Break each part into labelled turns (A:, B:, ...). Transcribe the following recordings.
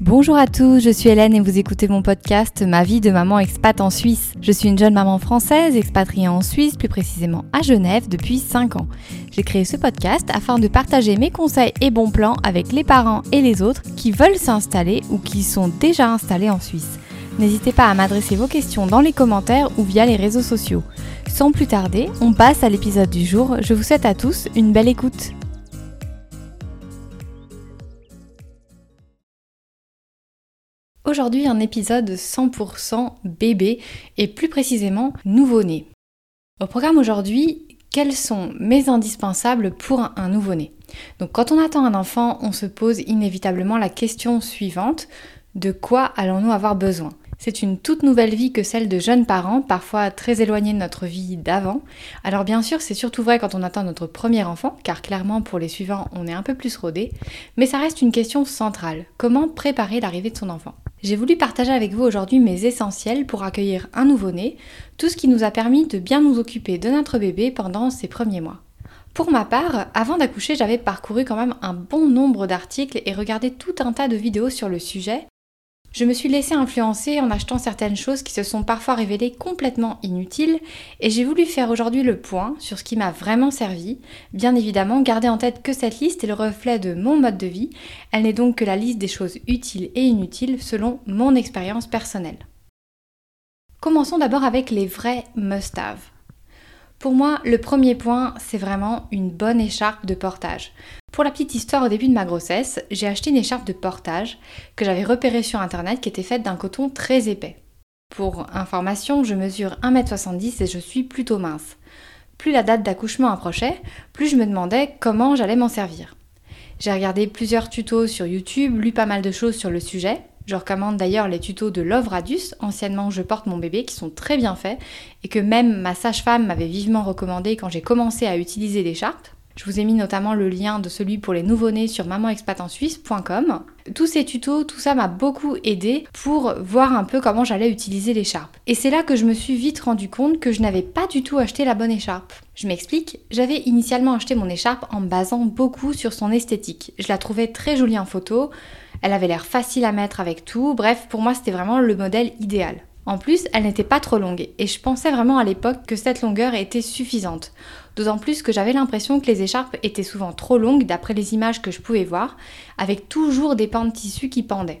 A: Bonjour à tous, je suis Hélène et vous écoutez mon podcast Ma vie de maman expat en Suisse. Je suis une jeune maman française expatriée en Suisse, plus précisément à Genève, depuis 5 ans. J'ai créé ce podcast afin de partager mes conseils et bons plans avec les parents et les autres qui veulent s'installer ou qui sont déjà installés en Suisse. N'hésitez pas à m'adresser vos questions dans les commentaires ou via les réseaux sociaux. Sans plus tarder, on passe à l'épisode du jour. Je vous souhaite à tous une belle écoute. Aujourd'hui, un épisode 100% bébé et plus précisément nouveau-né. Au programme aujourd'hui, quels sont mes indispensables pour un nouveau-né? Donc quand on attend un enfant, on se pose inévitablement la question suivante, de quoi allons-nous avoir besoin? C'est une toute nouvelle vie que celle de jeunes parents, parfois très éloignés de notre vie d'avant. Alors bien sûr, c'est surtout vrai quand on attend notre premier enfant, car clairement pour les suivants, on est un peu plus rodé, mais ça reste une question centrale. Comment préparer l'arrivée de son enfant? J'ai voulu partager avec vous aujourd'hui mes essentiels pour accueillir un nouveau-né, tout ce qui nous a permis de bien nous occuper de notre bébé pendant ces premiers mois. Pour ma part, avant d'accoucher, j'avais parcouru quand même un bon nombre d'articles et regardé tout un tas de vidéos sur le sujet, je me suis laissée influencer en achetant certaines choses qui se sont parfois révélées complètement inutiles et j'ai voulu faire aujourd'hui le point sur ce qui m'a vraiment servi. Bien évidemment, gardez en tête que cette liste est le reflet de mon mode de vie. Elle n'est donc que la liste des choses utiles et inutiles selon mon expérience personnelle. Commençons d'abord avec les vrais must-have. Pour moi, le premier point, c'est vraiment une bonne écharpe de portage. Pour la petite histoire, au début de ma grossesse, j'ai acheté une écharpe de portage que j'avais repérée sur internet qui était faite d'un coton très épais. Pour information, je mesure 1m70 et je suis plutôt mince. Plus la date d'accouchement approchait, plus je me demandais comment j'allais m'en servir. J'ai regardé plusieurs tutos sur YouTube, lu pas mal de choses sur le sujet. Je recommande d'ailleurs les tutos de Love Radius, anciennement Je porte mon bébé, qui sont très bien faits et que même ma sage-femme m'avait vivement recommandé quand j'ai commencé à utiliser l'écharpe. Je vous ai mis notamment le lien de celui pour les nouveau-nés sur mamanexpatensuisse.com. Tous ces tutos, tout ça m'a beaucoup aidé pour voir un peu comment j'allais utiliser l'écharpe. Et c'est là que je me suis vite rendu compte que je n'avais pas du tout acheté la bonne écharpe. Je m'explique, j'avais initialement acheté mon écharpe en basant beaucoup sur son esthétique. Je la trouvais très jolie en photo, elle avait l'air facile à mettre avec tout, bref, pour moi c'était vraiment le modèle idéal. En plus, elle n'était pas trop longue et je pensais vraiment à l'époque que cette longueur était suffisante. D'autant plus que j'avais l'impression que les écharpes étaient souvent trop longues d'après les images que je pouvais voir, avec toujours des pans de tissu qui pendaient.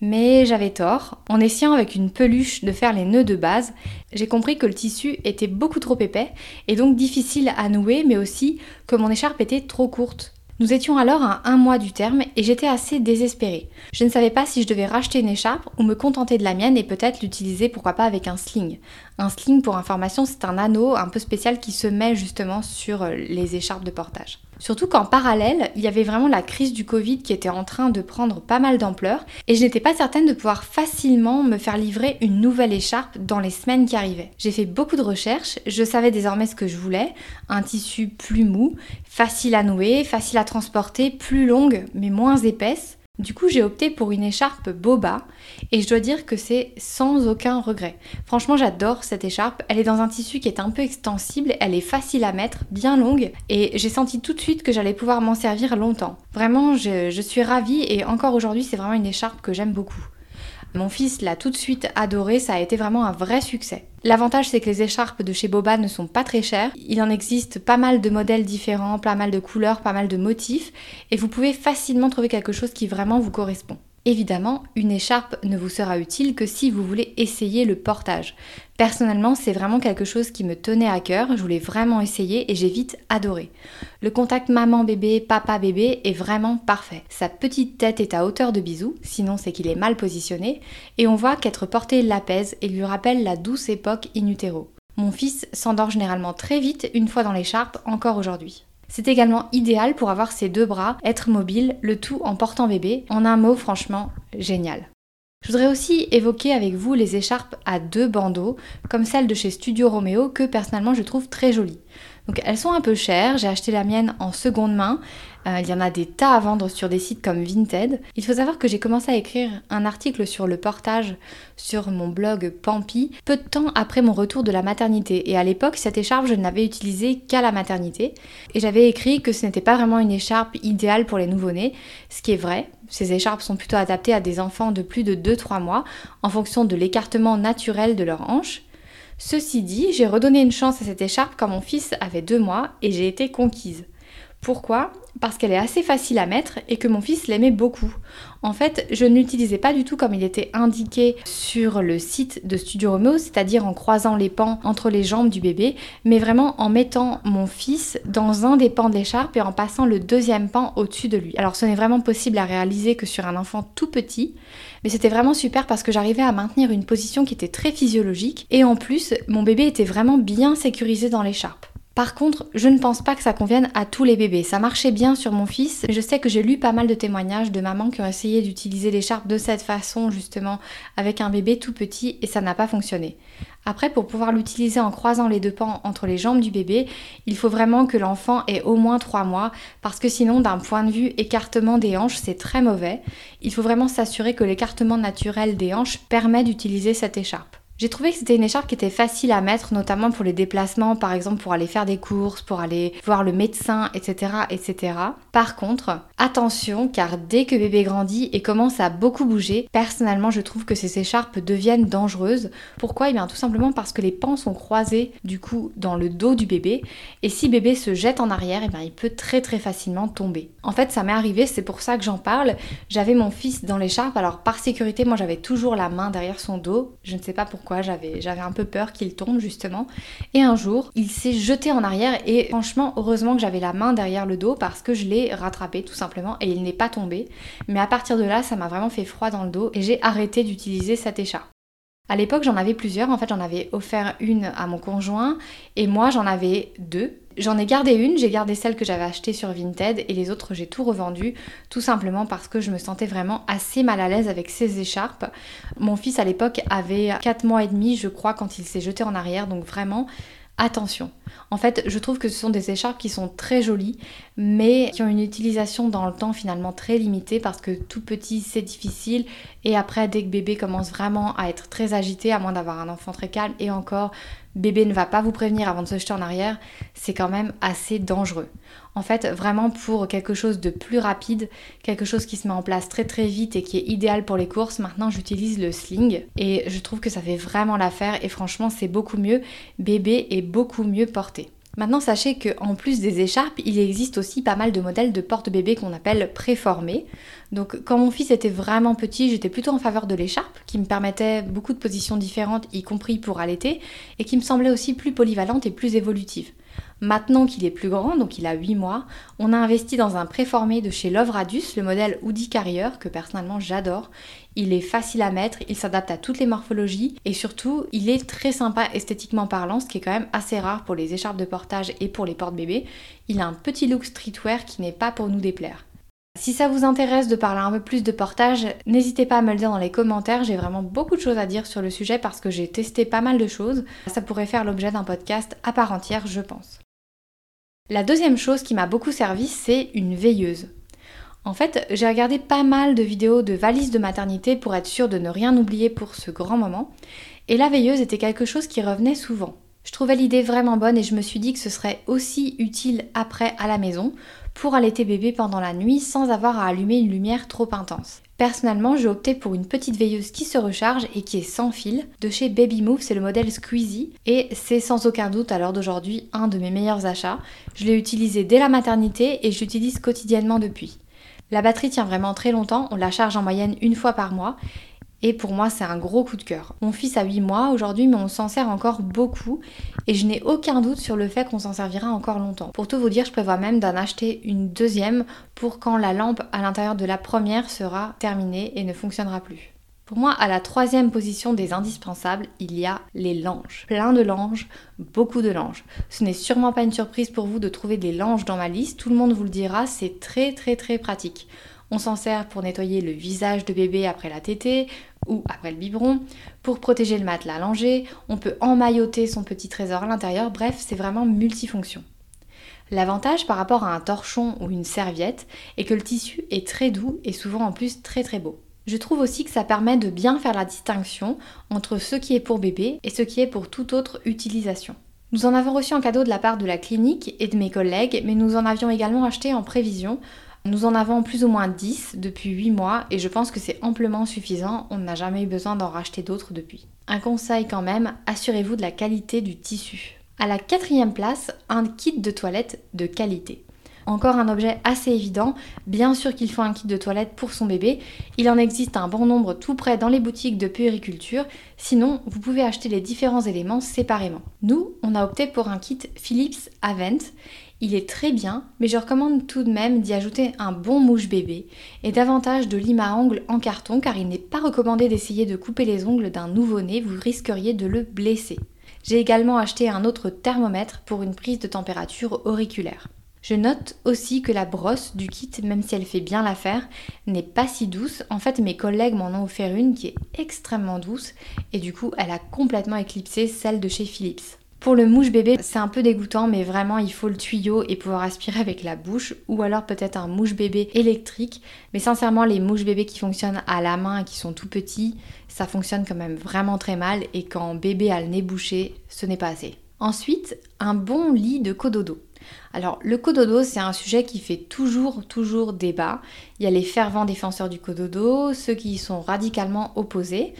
A: Mais j'avais tort, en essayant avec une peluche de faire les nœuds de base, j'ai compris que le tissu était beaucoup trop épais et donc difficile à nouer, mais aussi que mon écharpe était trop courte. Nous étions alors à un mois du terme et j'étais assez désespérée. Je ne savais pas si je devais racheter une écharpe ou me contenter de la mienne et peut-être l'utiliser pourquoi pas avec un sling. Un sling pour information c'est un anneau un peu spécial qui se met justement sur euh, les écharpes de portage. Surtout qu'en parallèle, il y avait vraiment la crise du Covid qui était en train de prendre pas mal d'ampleur et je n'étais pas certaine de pouvoir facilement me faire livrer une nouvelle écharpe dans les semaines qui arrivaient. J'ai fait beaucoup de recherches, je savais désormais ce que je voulais, un tissu plus mou, facile à nouer, facile à transporter, plus longue mais moins épaisse du coup, j'ai opté pour une écharpe boba et je dois dire que c'est sans aucun regret. Franchement, j'adore cette écharpe. Elle est dans un tissu qui est un peu extensible, elle est facile à mettre, bien longue et j'ai senti tout de suite que j'allais pouvoir m'en servir longtemps. Vraiment, je, suis ravie et encore aujourd'hui, c'est vraiment une écharpe que j'aime beaucoup. Mon fils l'a tout de suite adoré, ça a été vraiment un vrai succès. L'avantage c'est que les écharpes de chez Boba ne sont pas très chères. Il en existe pas mal de modèles différents, pas mal de couleurs, pas mal de motifs et vous pouvez facilement trouver quelque chose qui vraiment vous correspond. Évidemment, une écharpe ne vous sera utile que si vous voulez essayer le portage. Personnellement, c'est vraiment quelque chose qui me tenait à cœur, je voulais vraiment essayer et j'ai vite adoré. Le contact maman-bébé, papa-bébé est vraiment parfait. Sa petite tête est à hauteur de bisou, sinon c'est qu'il est mal positionné, et on voit qu'être porté l'apaise et lui rappelle la douce époque in utero. Mon fils s'endort généralement très vite une fois dans l'écharpe, encore aujourd'hui. C'est également idéal pour avoir ses deux bras, être mobile, le tout en portant bébé. En un mot, franchement, génial. Je voudrais aussi évoquer avec vous les écharpes à deux bandeaux, comme celle de chez Studio Romeo, que personnellement je trouve très jolie. Donc elles sont un peu chères, j'ai acheté la mienne en seconde main. Euh, il y en a des tas à vendre sur des sites comme Vinted. Il faut savoir que j'ai commencé à écrire un article sur le portage sur mon blog Pampi peu de temps après mon retour de la maternité. Et à l'époque, cette écharpe, je ne l'avais utilisée qu'à la maternité. Et j'avais écrit que ce n'était pas vraiment une écharpe idéale pour les nouveau-nés, ce qui est vrai. Ces écharpes sont plutôt adaptées à des enfants de plus de 2-3 mois en fonction de l'écartement naturel de leurs hanches. Ceci dit, j'ai redonné une chance à cette écharpe quand mon fils avait 2 mois et j'ai été conquise. Pourquoi? Parce qu'elle est assez facile à mettre et que mon fils l'aimait beaucoup. En fait, je ne l'utilisais pas du tout comme il était indiqué sur le site de Studio Romeo, c'est-à-dire en croisant les pans entre les jambes du bébé, mais vraiment en mettant mon fils dans un des pans de l'écharpe et en passant le deuxième pan au-dessus de lui. Alors ce n'est vraiment possible à réaliser que sur un enfant tout petit, mais c'était vraiment super parce que j'arrivais à maintenir une position qui était très physiologique et en plus mon bébé était vraiment bien sécurisé dans l'écharpe. Par contre, je ne pense pas que ça convienne à tous les bébés. Ça marchait bien sur mon fils. Je sais que j'ai lu pas mal de témoignages de mamans qui ont essayé d'utiliser l'écharpe de cette façon, justement, avec un bébé tout petit, et ça n'a pas fonctionné. Après, pour pouvoir l'utiliser en croisant les deux pans entre les jambes du bébé, il faut vraiment que l'enfant ait au moins 3 mois, parce que sinon, d'un point de vue écartement des hanches, c'est très mauvais. Il faut vraiment s'assurer que l'écartement naturel des hanches permet d'utiliser cette écharpe. J'ai trouvé que c'était une écharpe qui était facile à mettre, notamment pour les déplacements, par exemple pour aller faire des courses, pour aller voir le médecin, etc. etc. Par contre, attention, car dès que bébé grandit et commence à beaucoup bouger, personnellement je trouve que ces écharpes deviennent dangereuses. Pourquoi? Eh bien tout simplement parce que les pans sont croisés du coup dans le dos du bébé, et si bébé se jette en arrière, eh bien il peut très très facilement tomber. En fait ça m'est arrivé, c'est pour ça que j'en parle. J'avais mon fils dans l'écharpe, alors par sécurité moi j'avais toujours la main derrière son dos, je ne sais pas pourquoi j'avais, j'avais un peu peur qu'il tombe justement. Et un jour, il s'est jeté en arrière et franchement, heureusement que j'avais la main derrière le dos parce que je l'ai rattrapé tout simplement et il n'est pas tombé. Mais à partir de là, ça m'a vraiment fait froid dans le dos et j'ai arrêté d'utiliser cette écharpe. À l'époque, j'en avais plusieurs. En fait, j'en avais offert une à mon conjoint et moi, j'en avais deux. J'en ai gardé une, j'ai gardé celle que j'avais achetée sur Vinted et les autres j'ai tout revendu tout simplement parce que je me sentais vraiment assez mal à l'aise avec ces écharpes. Mon fils à l'époque avait 4 mois et demi je crois quand il s'est jeté en arrière donc vraiment attention. En fait, je trouve que ce sont des écharpes qui sont très jolies, mais qui ont une utilisation dans le temps finalement très limitée parce que tout petit c'est difficile et après dès que bébé commence vraiment à être très agité, à moins d'avoir un enfant très calme et encore bébé ne va pas vous prévenir avant de se jeter en arrière, c'est quand même assez dangereux. En fait, vraiment pour quelque chose de plus rapide, quelque chose qui se met en place très très vite et qui est idéal pour les courses, maintenant j'utilise le sling et je trouve que ça fait vraiment l'affaire et franchement c'est beaucoup mieux. Bébé est beaucoup mieux porté. Maintenant, sachez qu'en plus des écharpes, il existe aussi pas mal de modèles de porte-bébé qu'on appelle préformés. Donc, quand mon fils était vraiment petit, j'étais plutôt en faveur de l'écharpe, qui me permettait beaucoup de positions différentes, y compris pour allaiter, et qui me semblait aussi plus polyvalente et plus évolutive. Maintenant qu'il est plus grand, donc il a 8 mois, on a investi dans un préformé de chez Love Radius, le modèle Woody Carrier, que personnellement j'adore. Il est facile à mettre, il s'adapte à toutes les morphologies et surtout il est très sympa esthétiquement parlant, ce qui est quand même assez rare pour les écharpes de portage et pour les porte-bébés. Il a un petit look streetwear qui n'est pas pour nous déplaire. Si ça vous intéresse de parler un peu plus de portage, n'hésitez pas à me le dire dans les commentaires. J'ai vraiment beaucoup de choses à dire sur le sujet parce que j'ai testé pas mal de choses. Ça pourrait faire l'objet d'un podcast à part entière, je pense. La deuxième chose qui m'a beaucoup servi, c'est une veilleuse. En fait, j'ai regardé pas mal de vidéos de valises de maternité pour être sûre de ne rien oublier pour ce grand moment, et la veilleuse était quelque chose qui revenait souvent. Je trouvais l'idée vraiment bonne et je me suis dit que ce serait aussi utile après à la maison pour allaiter bébé pendant la nuit sans avoir à allumer une lumière trop intense. Personnellement, j'ai opté pour une petite veilleuse qui se recharge et qui est sans fil. De chez Baby Move, c'est le modèle Squeezie et c'est sans aucun doute à l'heure d'aujourd'hui un de mes meilleurs achats. Je l'ai utilisé dès la maternité et je l'utilise quotidiennement depuis. La batterie tient vraiment très longtemps, on la charge en moyenne une fois par mois et pour moi, c'est un gros coup de cœur. Mon fils a 8 mois aujourd'hui, mais on s'en sert encore beaucoup. Et je n'ai aucun doute sur le fait qu'on s'en servira encore longtemps. Pour tout vous dire, je prévois même d'en acheter une deuxième pour quand la lampe à l'intérieur de la première sera terminée et ne fonctionnera plus. Pour moi, à la troisième position des indispensables, il y a les langes. Plein de langes, beaucoup de langes. Ce n'est sûrement pas une surprise pour vous de trouver des langes dans ma liste, tout le monde vous le dira, c'est très très très pratique. On s'en sert pour nettoyer le visage de bébé après la tétée ou après le biberon, pour protéger le matelas allongé, on peut emmailloter son petit trésor à l'intérieur, bref, c'est vraiment multifonction. L'avantage par rapport à un torchon ou une serviette est que le tissu est très doux et souvent en plus très très beau. Je trouve aussi que ça permet de bien faire la distinction entre ce qui est pour bébé et ce qui est pour toute autre utilisation. Nous en avons reçu en cadeau de la part de la clinique et de mes collègues, mais nous en avions également acheté en prévision. Nous en avons plus ou moins 10 depuis 8 mois et je pense que c'est amplement suffisant, on n'a jamais eu besoin d'en racheter d'autres depuis. Un conseil quand même, assurez-vous de la qualité du tissu. À la quatrième place, un kit de toilette de qualité. Encore un objet assez évident, bien sûr qu'il faut un kit de toilette pour son bébé, il en existe un bon nombre tout près dans les boutiques de puériculture, sinon vous pouvez acheter les différents éléments séparément. Nous, on a opté pour un kit Philips Avent, il est très bien, mais je recommande tout de même d'y ajouter un bon mouche bébé et davantage de lime à ongles en carton car il n'est pas recommandé d'essayer de couper les ongles d'un nouveau-né, vous risqueriez de le blesser. J'ai également acheté un autre thermomètre pour une prise de température auriculaire. Je note aussi que la brosse du kit, même si elle fait bien l'affaire, n'est pas si douce. En fait, mes collègues m'en ont offert une qui est extrêmement douce et du coup, elle a complètement éclipsé celle de chez Philips. Pour le mouche bébé, c'est un peu dégoûtant, mais vraiment il faut le tuyau et pouvoir aspirer avec la bouche, ou alors peut-être un mouche bébé électrique. Mais sincèrement, les mouches bébés qui fonctionnent à la main et qui sont tout petits, ça fonctionne quand même vraiment très mal, et quand bébé a le nez bouché, ce n'est pas assez. Ensuite, un bon lit de cododo. Alors le cododo, c'est un sujet qui fait toujours, toujours débat. Il y a les fervents défenseurs du cododo, ceux qui y sont radicalement opposés.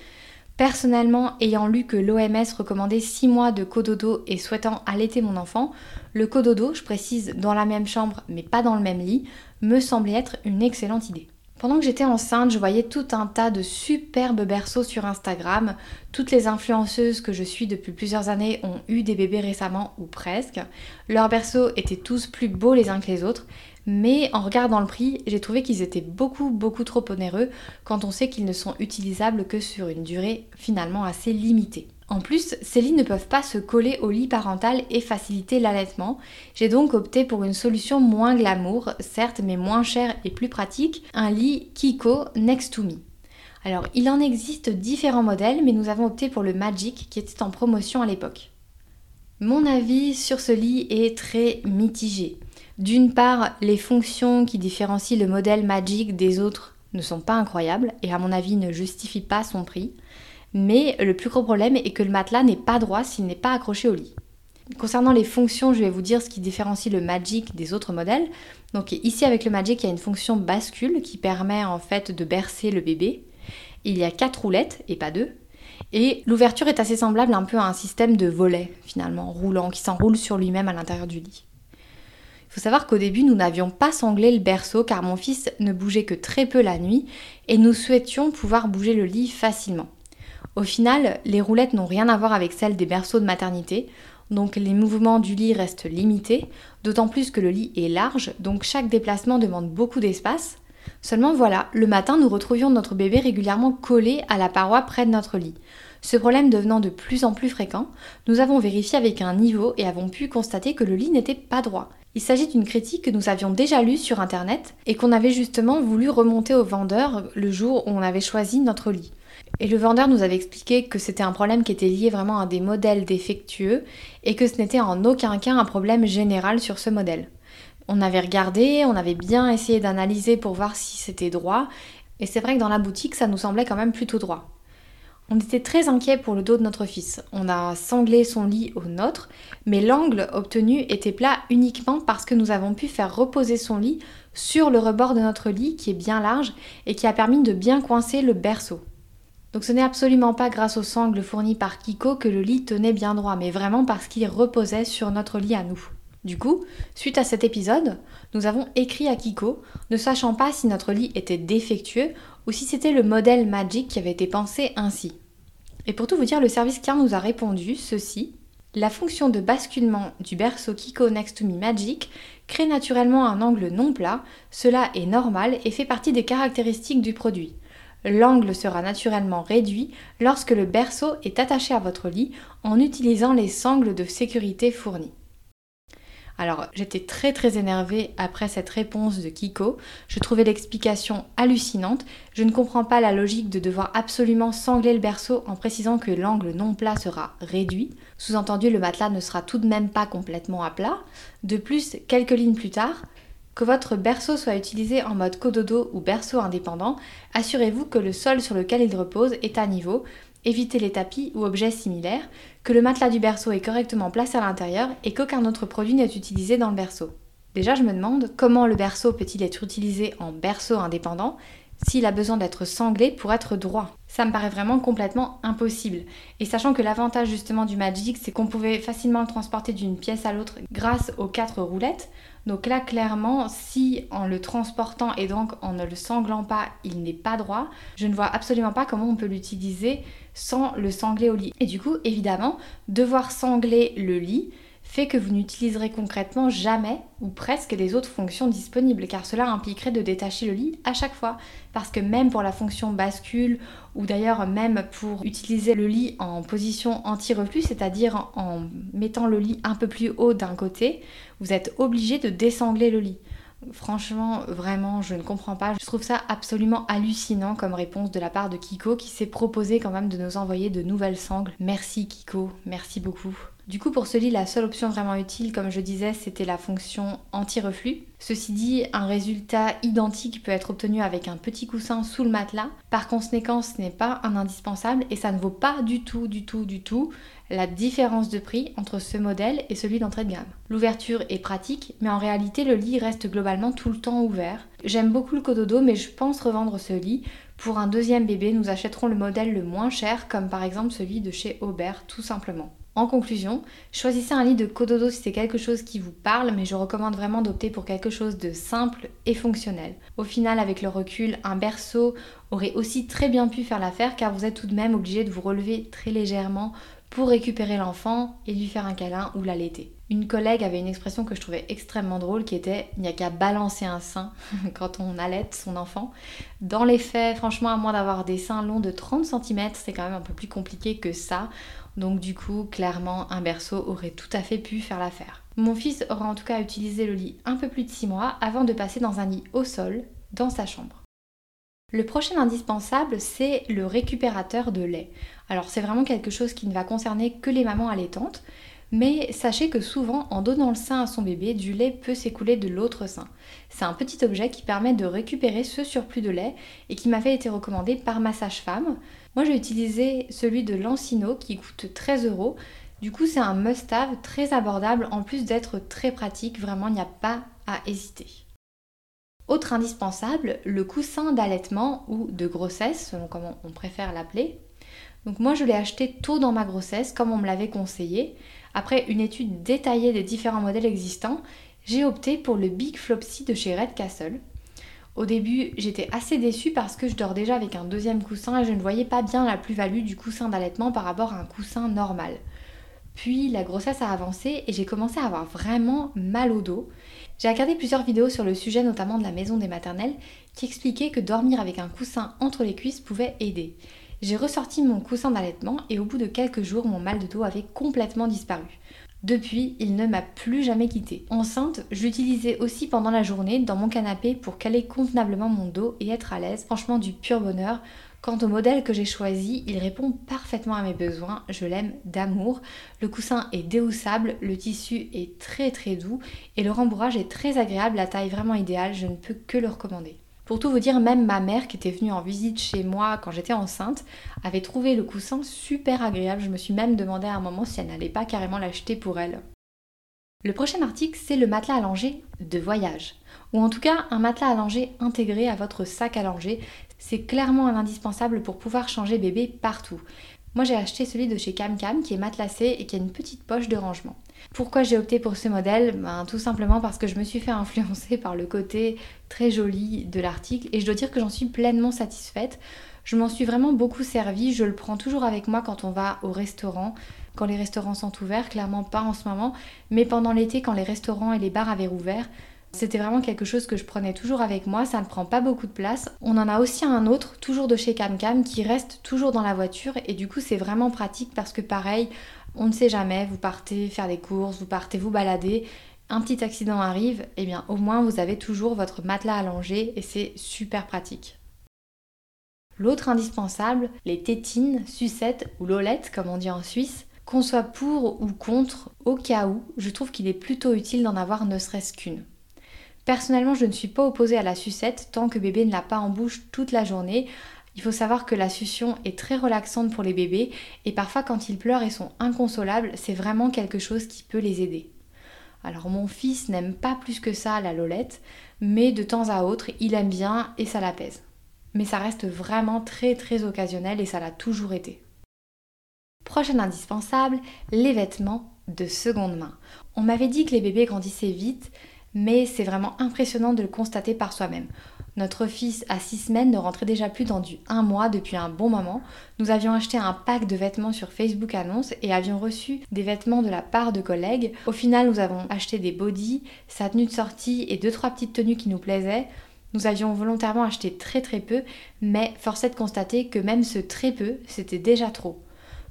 A: Personnellement, ayant lu que l'OMS recommandait 6 mois de cododo et souhaitant allaiter mon enfant, le cododo, je précise dans la même chambre mais pas dans le même lit, me semblait être une excellente idée. Pendant que j'étais enceinte, je voyais tout un tas de superbes berceaux sur Instagram. Toutes les influenceuses que je suis depuis plusieurs années ont eu des bébés récemment ou presque. Leurs berceaux étaient tous plus beaux les uns que les autres, mais en regardant le prix, j'ai trouvé qu'ils étaient beaucoup beaucoup trop onéreux quand on sait qu'ils ne sont utilisables que sur une durée finalement assez limitée. En plus, ces lits ne peuvent pas se coller au lit parental et faciliter l'allaitement. J'ai donc opté pour une solution moins glamour, certes, mais moins chère et plus pratique, un lit Kiko Next to Me. Alors, il en existe différents modèles, mais nous avons opté pour le Magic qui était en promotion à l'époque. Mon avis sur ce lit est très mitigé. D'une part, les fonctions qui différencient le modèle Magic des autres ne sont pas incroyables et à mon avis ne justifient pas son prix. Mais le plus gros problème est que le matelas n'est pas droit s'il n'est pas accroché au lit. Concernant les fonctions, je vais vous dire ce qui différencie le Magic des autres modèles. Donc ici avec le Magic, il y a une fonction bascule qui permet en fait de bercer le bébé. Il y a quatre roulettes et pas deux. Et l'ouverture est assez semblable un peu à un système de volet finalement roulant qui s'enroule sur lui-même à l'intérieur du lit. Il faut savoir qu'au début, nous n'avions pas sanglé le berceau car mon fils ne bougeait que très peu la nuit et nous souhaitions pouvoir bouger le lit facilement. Au final, les roulettes n'ont rien à voir avec celles des berceaux de maternité, donc les mouvements du lit restent limités, d'autant plus que le lit est large, donc chaque déplacement demande beaucoup d'espace. Seulement voilà, le matin nous retrouvions notre bébé régulièrement collé à la paroi près de notre lit. Ce problème devenant de plus en plus fréquent, nous avons vérifié avec un niveau et avons pu constater que le lit n'était pas droit. Il s'agit d'une critique que nous avions déjà lue sur internet et qu'on avait justement voulu remonter au vendeur le jour où on avait choisi notre lit. Et le vendeur nous avait expliqué que c'était un problème qui était lié vraiment à des modèles défectueux et que ce n'était en aucun cas un problème général sur ce modèle. On avait regardé, on avait bien essayé d'analyser pour voir si c'était droit, et c'est vrai que dans la boutique ça nous semblait quand même plutôt droit. On était très inquiet pour le dos de notre fils. On a sanglé son lit au nôtre, mais l'angle obtenu était plat uniquement parce que nous avons pu faire reposer son lit sur le rebord de notre lit qui est bien large et qui a permis de bien coincer le berceau. Donc ce n'est absolument pas grâce aux sangles fournies par Kiko que le lit tenait bien droit, mais vraiment parce qu'il reposait sur notre lit à nous. Du coup, suite à cet épisode, nous avons écrit à Kiko, ne sachant pas si notre lit était défectueux ou si c'était le modèle Magic qui avait été pensé ainsi. Et pour tout vous dire, le service client nous a répondu ceci. La fonction de basculement du berceau Kiko Next to Me Magic crée naturellement un angle non plat, cela est normal et fait partie des caractéristiques du produit. L'angle sera naturellement réduit lorsque le berceau est attaché à votre lit en utilisant les sangles de sécurité fournies. Alors j'étais très très énervée après cette réponse de Kiko. Je trouvais l'explication hallucinante. Je ne comprends pas la logique de devoir absolument sangler le berceau en précisant que l'angle non plat sera réduit. Sous-entendu, le matelas ne sera tout de même pas complètement à plat. De plus, quelques lignes plus tard, que votre berceau soit utilisé en mode cododo ou berceau indépendant, assurez-vous que le sol sur lequel il repose est à niveau, évitez les tapis ou objets similaires, que le matelas du berceau est correctement placé à l'intérieur et qu'aucun autre produit n'est utilisé dans le berceau. Déjà, je me demande comment le berceau peut-il être utilisé en berceau indépendant s'il a besoin d'être sanglé pour être droit. Ça me paraît vraiment complètement impossible. Et sachant que l'avantage justement du Magic, c'est qu'on pouvait facilement le transporter d'une pièce à l'autre grâce aux quatre roulettes. Donc là, clairement, si en le transportant et donc en ne le sanglant pas, il n'est pas droit, je ne vois absolument pas comment on peut l'utiliser sans le sangler au lit. Et du coup, évidemment, devoir sangler le lit, fait que vous n'utiliserez concrètement jamais ou presque les autres fonctions disponibles car cela impliquerait de détacher le lit à chaque fois parce que même pour la fonction bascule ou d'ailleurs même pour utiliser le lit en position anti-reflux, c'est-à-dire en mettant le lit un peu plus haut d'un côté, vous êtes obligé de désangler le lit. Franchement, vraiment, je ne comprends pas. Je trouve ça absolument hallucinant comme réponse de la part de Kiko qui s'est proposé quand même de nous envoyer de nouvelles sangles. Merci Kiko, merci beaucoup. Du coup, pour ce lit, la seule option vraiment utile, comme je disais, c'était la fonction anti-reflux. Ceci dit, un résultat identique peut être obtenu avec un petit coussin sous le matelas. Par conséquent, ce n'est pas un indispensable et ça ne vaut pas du tout, du tout, du tout la différence de prix entre ce modèle et celui d'entrée de gamme. L'ouverture est pratique, mais en réalité, le lit reste globalement tout le temps ouvert. J'aime beaucoup le Cododo, mais je pense revendre ce lit. Pour un deuxième bébé, nous achèterons le modèle le moins cher, comme par exemple celui de chez Aubert, tout simplement. En conclusion, choisissez un lit de cododo si c'est quelque chose qui vous parle, mais je recommande vraiment d'opter pour quelque chose de simple et fonctionnel. Au final, avec le recul, un berceau aurait aussi très bien pu faire l'affaire car vous êtes tout de même obligé de vous relever très légèrement pour récupérer l'enfant et lui faire un câlin ou l'allaiter. Une collègue avait une expression que je trouvais extrêmement drôle qui était il n'y a qu'à balancer un sein quand on allaite son enfant. Dans les faits, franchement, à moins d'avoir des seins longs de 30 cm, c'est quand même un peu plus compliqué que ça. Donc du coup, clairement, un berceau aurait tout à fait pu faire l'affaire. Mon fils aura en tout cas utilisé le lit un peu plus de 6 mois avant de passer dans un lit au sol dans sa chambre. Le prochain indispensable, c'est le récupérateur de lait. Alors c'est vraiment quelque chose qui ne va concerner que les mamans allaitantes, mais sachez que souvent, en donnant le sein à son bébé, du lait peut s'écouler de l'autre sein. C'est un petit objet qui permet de récupérer ce surplus de lait et qui m'avait été recommandé par ma sage-femme. Moi, j'ai utilisé celui de Lancino qui coûte 13 euros. Du coup, c'est un must-have très abordable en plus d'être très pratique. Vraiment, il n'y a pas à hésiter. Autre indispensable, le coussin d'allaitement ou de grossesse, selon comment on préfère l'appeler. Donc moi je l'ai acheté tôt dans ma grossesse comme on me l'avait conseillé. Après une étude détaillée des différents modèles existants, j'ai opté pour le Big Flopsy de chez Red Castle. Au début, j'étais assez déçue parce que je dors déjà avec un deuxième coussin et je ne voyais pas bien la plus-value du coussin d'allaitement par rapport à un coussin normal. Puis la grossesse a avancé et j'ai commencé à avoir vraiment mal au dos. J'ai regardé plusieurs vidéos sur le sujet, notamment de la maison des maternelles, qui expliquaient que dormir avec un coussin entre les cuisses pouvait aider. J'ai ressorti mon coussin d'allaitement et au bout de quelques jours, mon mal de dos avait complètement disparu. Depuis, il ne m'a plus jamais quitté. Enceinte, je l'utilisais aussi pendant la journée dans mon canapé pour caler convenablement mon dos et être à l'aise. Franchement, du pur bonheur. Quant au modèle que j'ai choisi, il répond parfaitement à mes besoins. Je l'aime d'amour. Le coussin est déhoussable, le tissu est très très doux et le rembourrage est très agréable, la taille vraiment idéale. Je ne peux que le recommander. Pour tout vous dire, même ma mère qui était venue en visite chez moi quand j'étais enceinte avait trouvé le coussin super agréable. Je me suis même demandé à un moment si elle n'allait pas carrément l'acheter pour elle. Le prochain article, c'est le matelas allongé de voyage. Ou en tout cas, un matelas allongé intégré à votre sac allongé. C'est clairement un indispensable pour pouvoir changer bébé partout. Moi j'ai acheté celui de chez CamCam qui est matelassé et qui a une petite poche de rangement. Pourquoi j'ai opté pour ce modèle? Ben, Tout simplement parce que je me suis fait influencer par le côté très joli de l'article et je dois dire que j'en suis pleinement satisfaite. Je m'en suis vraiment beaucoup servi, je le prends toujours avec moi quand on va au restaurant, quand les restaurants sont ouverts, clairement pas en ce moment, mais pendant l'été quand les restaurants et les bars avaient rouvert, c'était vraiment quelque chose que je prenais toujours avec moi, ça ne prend pas beaucoup de place. On en a aussi un autre, toujours de chez CamCam, qui reste toujours dans la voiture et du coup c'est vraiment pratique parce que pareil, on ne sait jamais, vous partez faire des courses, vous partez vous balader un petit accident arrive, eh bien au moins vous avez toujours votre matelas allongé et c'est super pratique. L'autre indispensable, les tétines, sucettes ou lolettes comme on dit en Suisse, qu'on soit pour ou contre, au cas où, je trouve qu'il est plutôt utile d'en avoir ne serait-ce qu'une. Personnellement, je ne suis pas opposée à la sucette tant que bébé ne l'a pas en bouche toute la journée. Il faut savoir que la succion est très relaxante pour les bébés et parfois quand ils pleurent et sont inconsolables, c'est vraiment quelque chose qui peut les aider. Alors mon fils n'aime pas plus que ça la lolette, mais de temps à autre, il aime bien et ça l'apaise. Mais ça reste vraiment très très occasionnel et ça l'a toujours été. Prochain indispensable, les vêtements de seconde main. On m'avait dit que les bébés grandissaient vite, mais c'est vraiment impressionnant de le constater par soi-même. Notre fils à 6 semaines ne rentrait déjà plus dans du 1 mois depuis un bon moment. Nous avions acheté un pack de vêtements sur Facebook Annonce et avions reçu des vêtements de la part de collègues. Au final, nous avons acheté des bodys, sa tenue de sortie et deux trois petites tenues qui nous plaisaient. Nous avions volontairement acheté très très peu, mais force est de constater que même ce très peu, c'était déjà trop.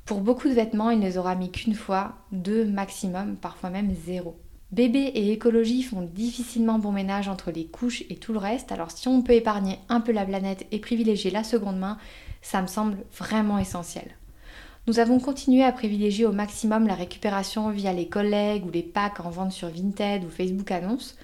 A: Pour beaucoup de vêtements, il ne les aura mis qu'une fois, deux maximum, parfois même zéro. Bébé et écologie font difficilement bon ménage entre les couches et tout le reste, alors si on peut épargner un peu la planète et privilégier la seconde main, ça me semble vraiment essentiel. Nous avons continué à privilégier au maximum la récupération via les collègues ou les packs en vente sur Vinted ou Facebook Annonces.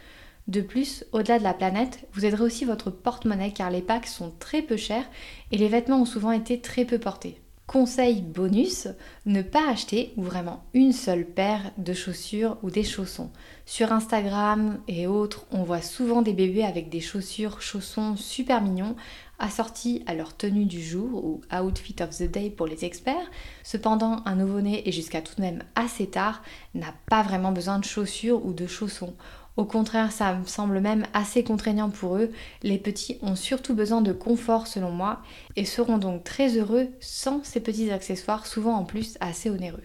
A: De plus, au-delà de la planète, vous aiderez aussi votre porte-monnaie car les packs sont très peu chers et les vêtements ont souvent été très peu portés. Conseil bonus, ne pas acheter vraiment une seule paire de chaussures ou des chaussons. Sur Instagram et autres, on voit souvent des bébés avec des chaussures, chaussons super mignons, assortis à leur tenue du jour ou outfit of the day pour les experts. Cependant, un nouveau-né et jusqu'à tout de même assez tard n'a pas vraiment besoin de chaussures ou de chaussons. Au contraire, ça me semble même assez contraignant pour eux. Les petits ont surtout besoin de confort selon moi et seront donc très heureux sans ces petits accessoires souvent en plus assez onéreux.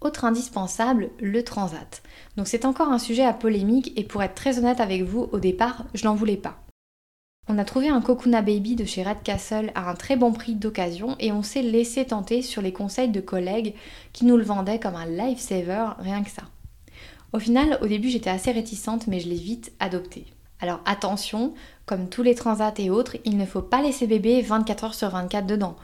A: Autre indispensable, le transat. Donc c'est encore un sujet à polémique et pour être très honnête avec vous, au départ, je n'en voulais pas. On a trouvé un Kokuna Baby de chez Red Castle à un très bon prix d'occasion et on s'est laissé tenter sur les conseils de collègues qui nous le vendaient comme un lifesaver, rien que ça. Au final, au début, j'étais assez réticente, mais je l'ai vite adopté. Alors attention, comme tous les transats et autres, il ne faut pas laisser bébé 24 heures sur 24 dedans.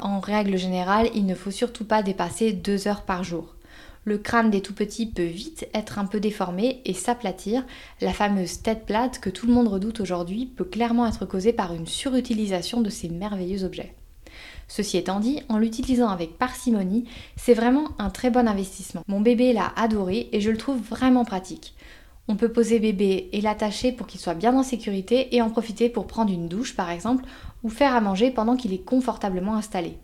A: En règle générale, il ne faut surtout pas dépasser 2 heures par jour. Le crâne des tout petits peut vite être un peu déformé et s'aplatir. La fameuse tête plate que tout le monde redoute aujourd'hui peut clairement être causée par une surutilisation de ces merveilleux objets. Ceci étant dit, en l'utilisant avec parcimonie, c'est vraiment un très bon investissement. Mon bébé l'a adoré et je le trouve vraiment pratique. On peut poser bébé et l'attacher pour qu'il soit bien en sécurité et en profiter pour prendre une douche par exemple ou faire à manger pendant qu'il est confortablement installé.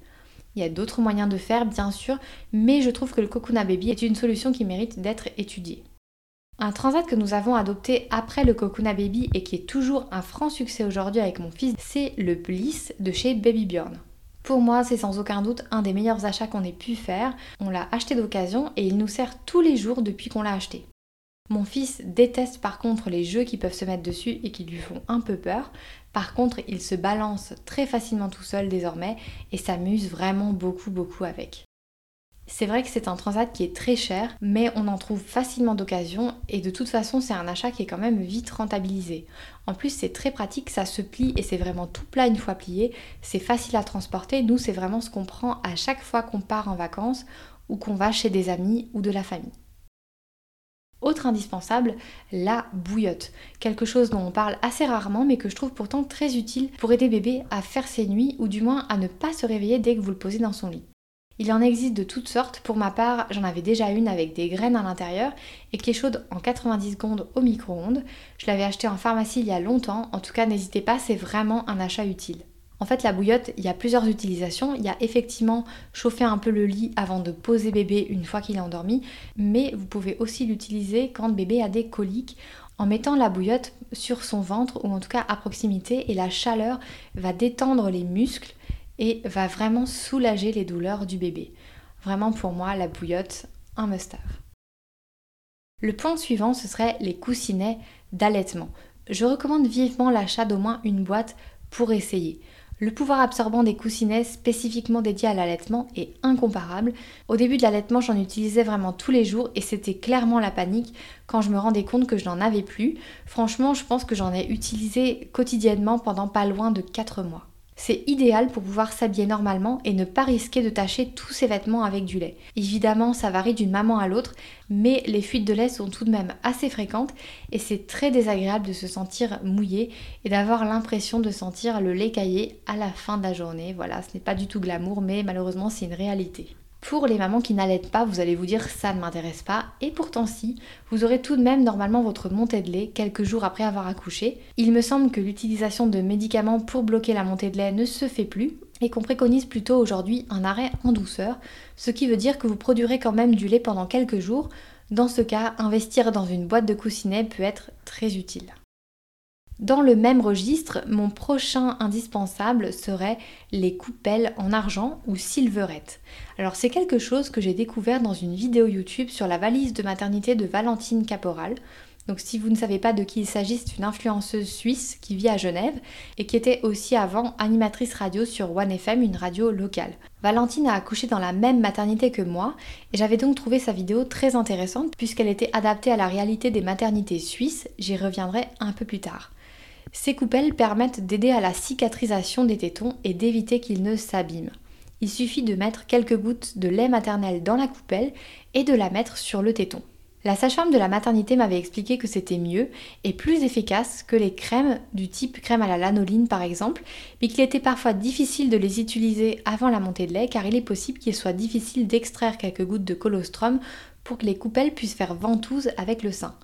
A: Il y a d'autres moyens de faire bien sûr, mais je trouve que le Kokuna Baby est une solution qui mérite d'être étudiée. Un transat que nous avons adopté après le Kokuna Baby et qui est toujours un franc succès aujourd'hui avec mon fils, c'est le Bliss de chez Baby Bjorn. Pour moi, c'est sans aucun doute un des meilleurs achats qu'on ait pu faire. On l'a acheté d'occasion et il nous sert tous les jours depuis qu'on l'a acheté. Mon fils déteste par contre les jeux qui peuvent se mettre dessus et qui lui font un peu peur. Par contre, il se balance très facilement tout seul désormais et s'amuse vraiment beaucoup beaucoup avec. C'est vrai que c'est un transat qui est très cher, mais on en trouve facilement d'occasion et de toute façon c'est un achat qui est quand même vite rentabilisé. En plus c'est très pratique, ça se plie et c'est vraiment tout plat une fois plié, c'est facile à transporter, nous c'est vraiment ce qu'on prend à chaque fois qu'on part en vacances ou qu'on va chez des amis ou de la famille. Autre indispensable, la bouillotte. Quelque chose dont on parle assez rarement mais que je trouve pourtant très utile pour aider bébé à faire ses nuits ou du moins à ne pas se réveiller dès que vous le posez dans son lit. Il en existe de toutes sortes. Pour ma part, j'en avais déjà une avec des graines à l'intérieur et qui est chaude en 90 secondes au micro-ondes. Je l'avais acheté en pharmacie il y a longtemps. En tout cas, n'hésitez pas, c'est vraiment un achat utile. En fait, la bouillotte, il y a plusieurs utilisations. Il y a effectivement chauffer un peu le lit avant de poser bébé une fois qu'il est endormi, mais vous pouvez aussi l'utiliser quand bébé a des coliques en mettant la bouillotte sur son ventre ou en tout cas à proximité et la chaleur va détendre les muscles et va vraiment soulager les douleurs du bébé. Vraiment pour moi, la bouillotte, un must-have. Le point suivant, ce serait les coussinets d'allaitement. Je recommande vivement l'achat d'au moins une boîte pour essayer. Le pouvoir absorbant des coussinets spécifiquement dédiés à l'allaitement est incomparable. Au début de l'allaitement, j'en utilisais vraiment tous les jours et c'était clairement la panique quand je me rendais compte que je n'en avais plus. Franchement, je pense que j'en ai utilisé quotidiennement pendant pas loin de 4 mois. C'est idéal pour pouvoir s'habiller normalement et ne pas risquer de tacher tous ses vêtements avec du lait. Évidemment, ça varie d'une maman à l'autre, mais les fuites de lait sont tout de même assez fréquentes et c'est très désagréable de se sentir mouillé et d'avoir l'impression de sentir le lait caillé à la fin de la journée. Voilà, ce n'est pas du tout glamour, mais malheureusement c'est une réalité. Pour les mamans qui n'allaitent pas, vous allez vous dire ça ne m'intéresse pas, et pourtant si, vous aurez tout de même normalement votre montée de lait quelques jours après avoir accouché. Il me semble que l'utilisation de médicaments pour bloquer la montée de lait ne se fait plus, et qu'on préconise plutôt aujourd'hui un arrêt en douceur, ce qui veut dire que vous produirez quand même du lait pendant quelques jours. Dans ce cas, investir dans une boîte de coussinets peut être très utile. Dans le même registre, mon prochain indispensable serait les coupelles en argent ou silverette. Alors c'est quelque chose que j'ai découvert dans une vidéo YouTube sur la valise de maternité de Valentine Caporal. Donc si vous ne savez pas de qui il s'agit, c'est une influenceuse suisse qui vit à Genève et qui était aussi avant animatrice radio sur One FM, une radio locale. Valentine a accouché dans la même maternité que moi et j'avais donc trouvé sa vidéo très intéressante puisqu'elle était adaptée à la réalité des maternités suisses, j'y reviendrai un peu plus tard. Ces coupelles permettent d'aider à la cicatrisation des tétons et d'éviter qu'ils ne s'abîment. Il suffit de mettre quelques gouttes de lait maternel dans la coupelle et de la mettre sur le téton. La sage-femme de la maternité m'avait expliqué que c'était mieux et plus efficace que les crèmes du type crème à la lanoline par exemple, mais qu'il était parfois difficile de les utiliser avant la montée de lait car il est possible qu'il soit difficile d'extraire quelques gouttes de colostrum pour que les coupelles puissent faire ventouse avec le sein.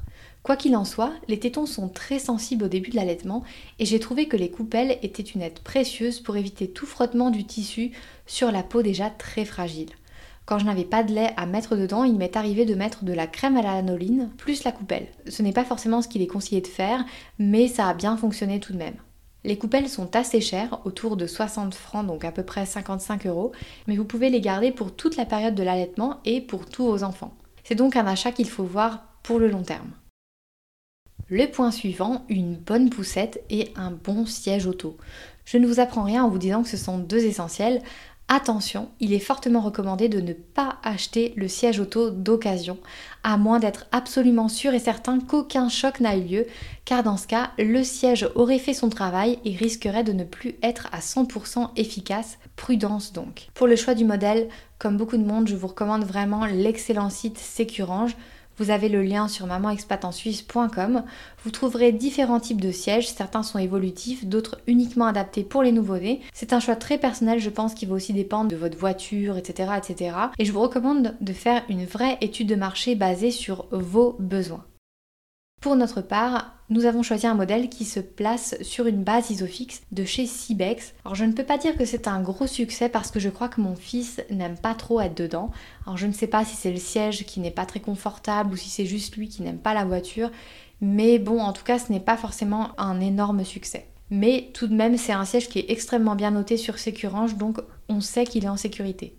A: Quoi qu'il en soit, les tétons sont très sensibles au début de l'allaitement et j'ai trouvé que les coupelles étaient une aide précieuse pour éviter tout frottement du tissu sur la peau déjà très fragile. Quand je n'avais pas de lait à mettre dedans, il m'est arrivé de mettre de la crème à la lanoline plus la coupelle. Ce n'est pas forcément ce qu'il est conseillé de faire, mais ça a bien fonctionné tout de même. Les coupelles sont assez chères, autour de 60 francs, donc à peu près 55 euros, mais vous pouvez les garder pour toute la période de l'allaitement et pour tous vos enfants. C'est donc un achat qu'il faut voir pour le long terme. Le point suivant, une bonne poussette et un bon siège auto. Je ne vous apprends rien en vous disant que ce sont deux essentiels. Attention, il est fortement recommandé de ne pas acheter le siège auto d'occasion, à moins d'être absolument sûr et certain qu'aucun choc n'a eu lieu, car dans ce cas, le siège aurait fait son travail et risquerait de ne plus être à 100% efficace. Prudence donc. Pour le choix du modèle, comme beaucoup de monde, je vous recommande vraiment l'excellent site Securange. Vous avez le lien sur mamanexpatensuisse.com. Vous trouverez différents types de sièges, certains sont évolutifs, d'autres uniquement adaptés pour les nouveau-nés. C'est un choix très personnel, je pense, qui va aussi dépendre de votre voiture, etc., etc. Et je vous recommande de faire une vraie étude de marché basée sur vos besoins. Pour notre part, nous avons choisi un modèle qui se place sur une base isofix de chez Cibex. Alors je ne peux pas dire que c'est un gros succès parce que je crois que mon fils n'aime pas trop être dedans. Alors je ne sais pas si c'est le siège qui n'est pas très confortable ou si c'est juste lui qui n'aime pas la voiture. Mais bon, en tout cas, ce n'est pas forcément un énorme succès. Mais tout de même, c'est un siège qui est extrêmement bien noté sur Sécurange, donc on sait qu'il est en sécurité.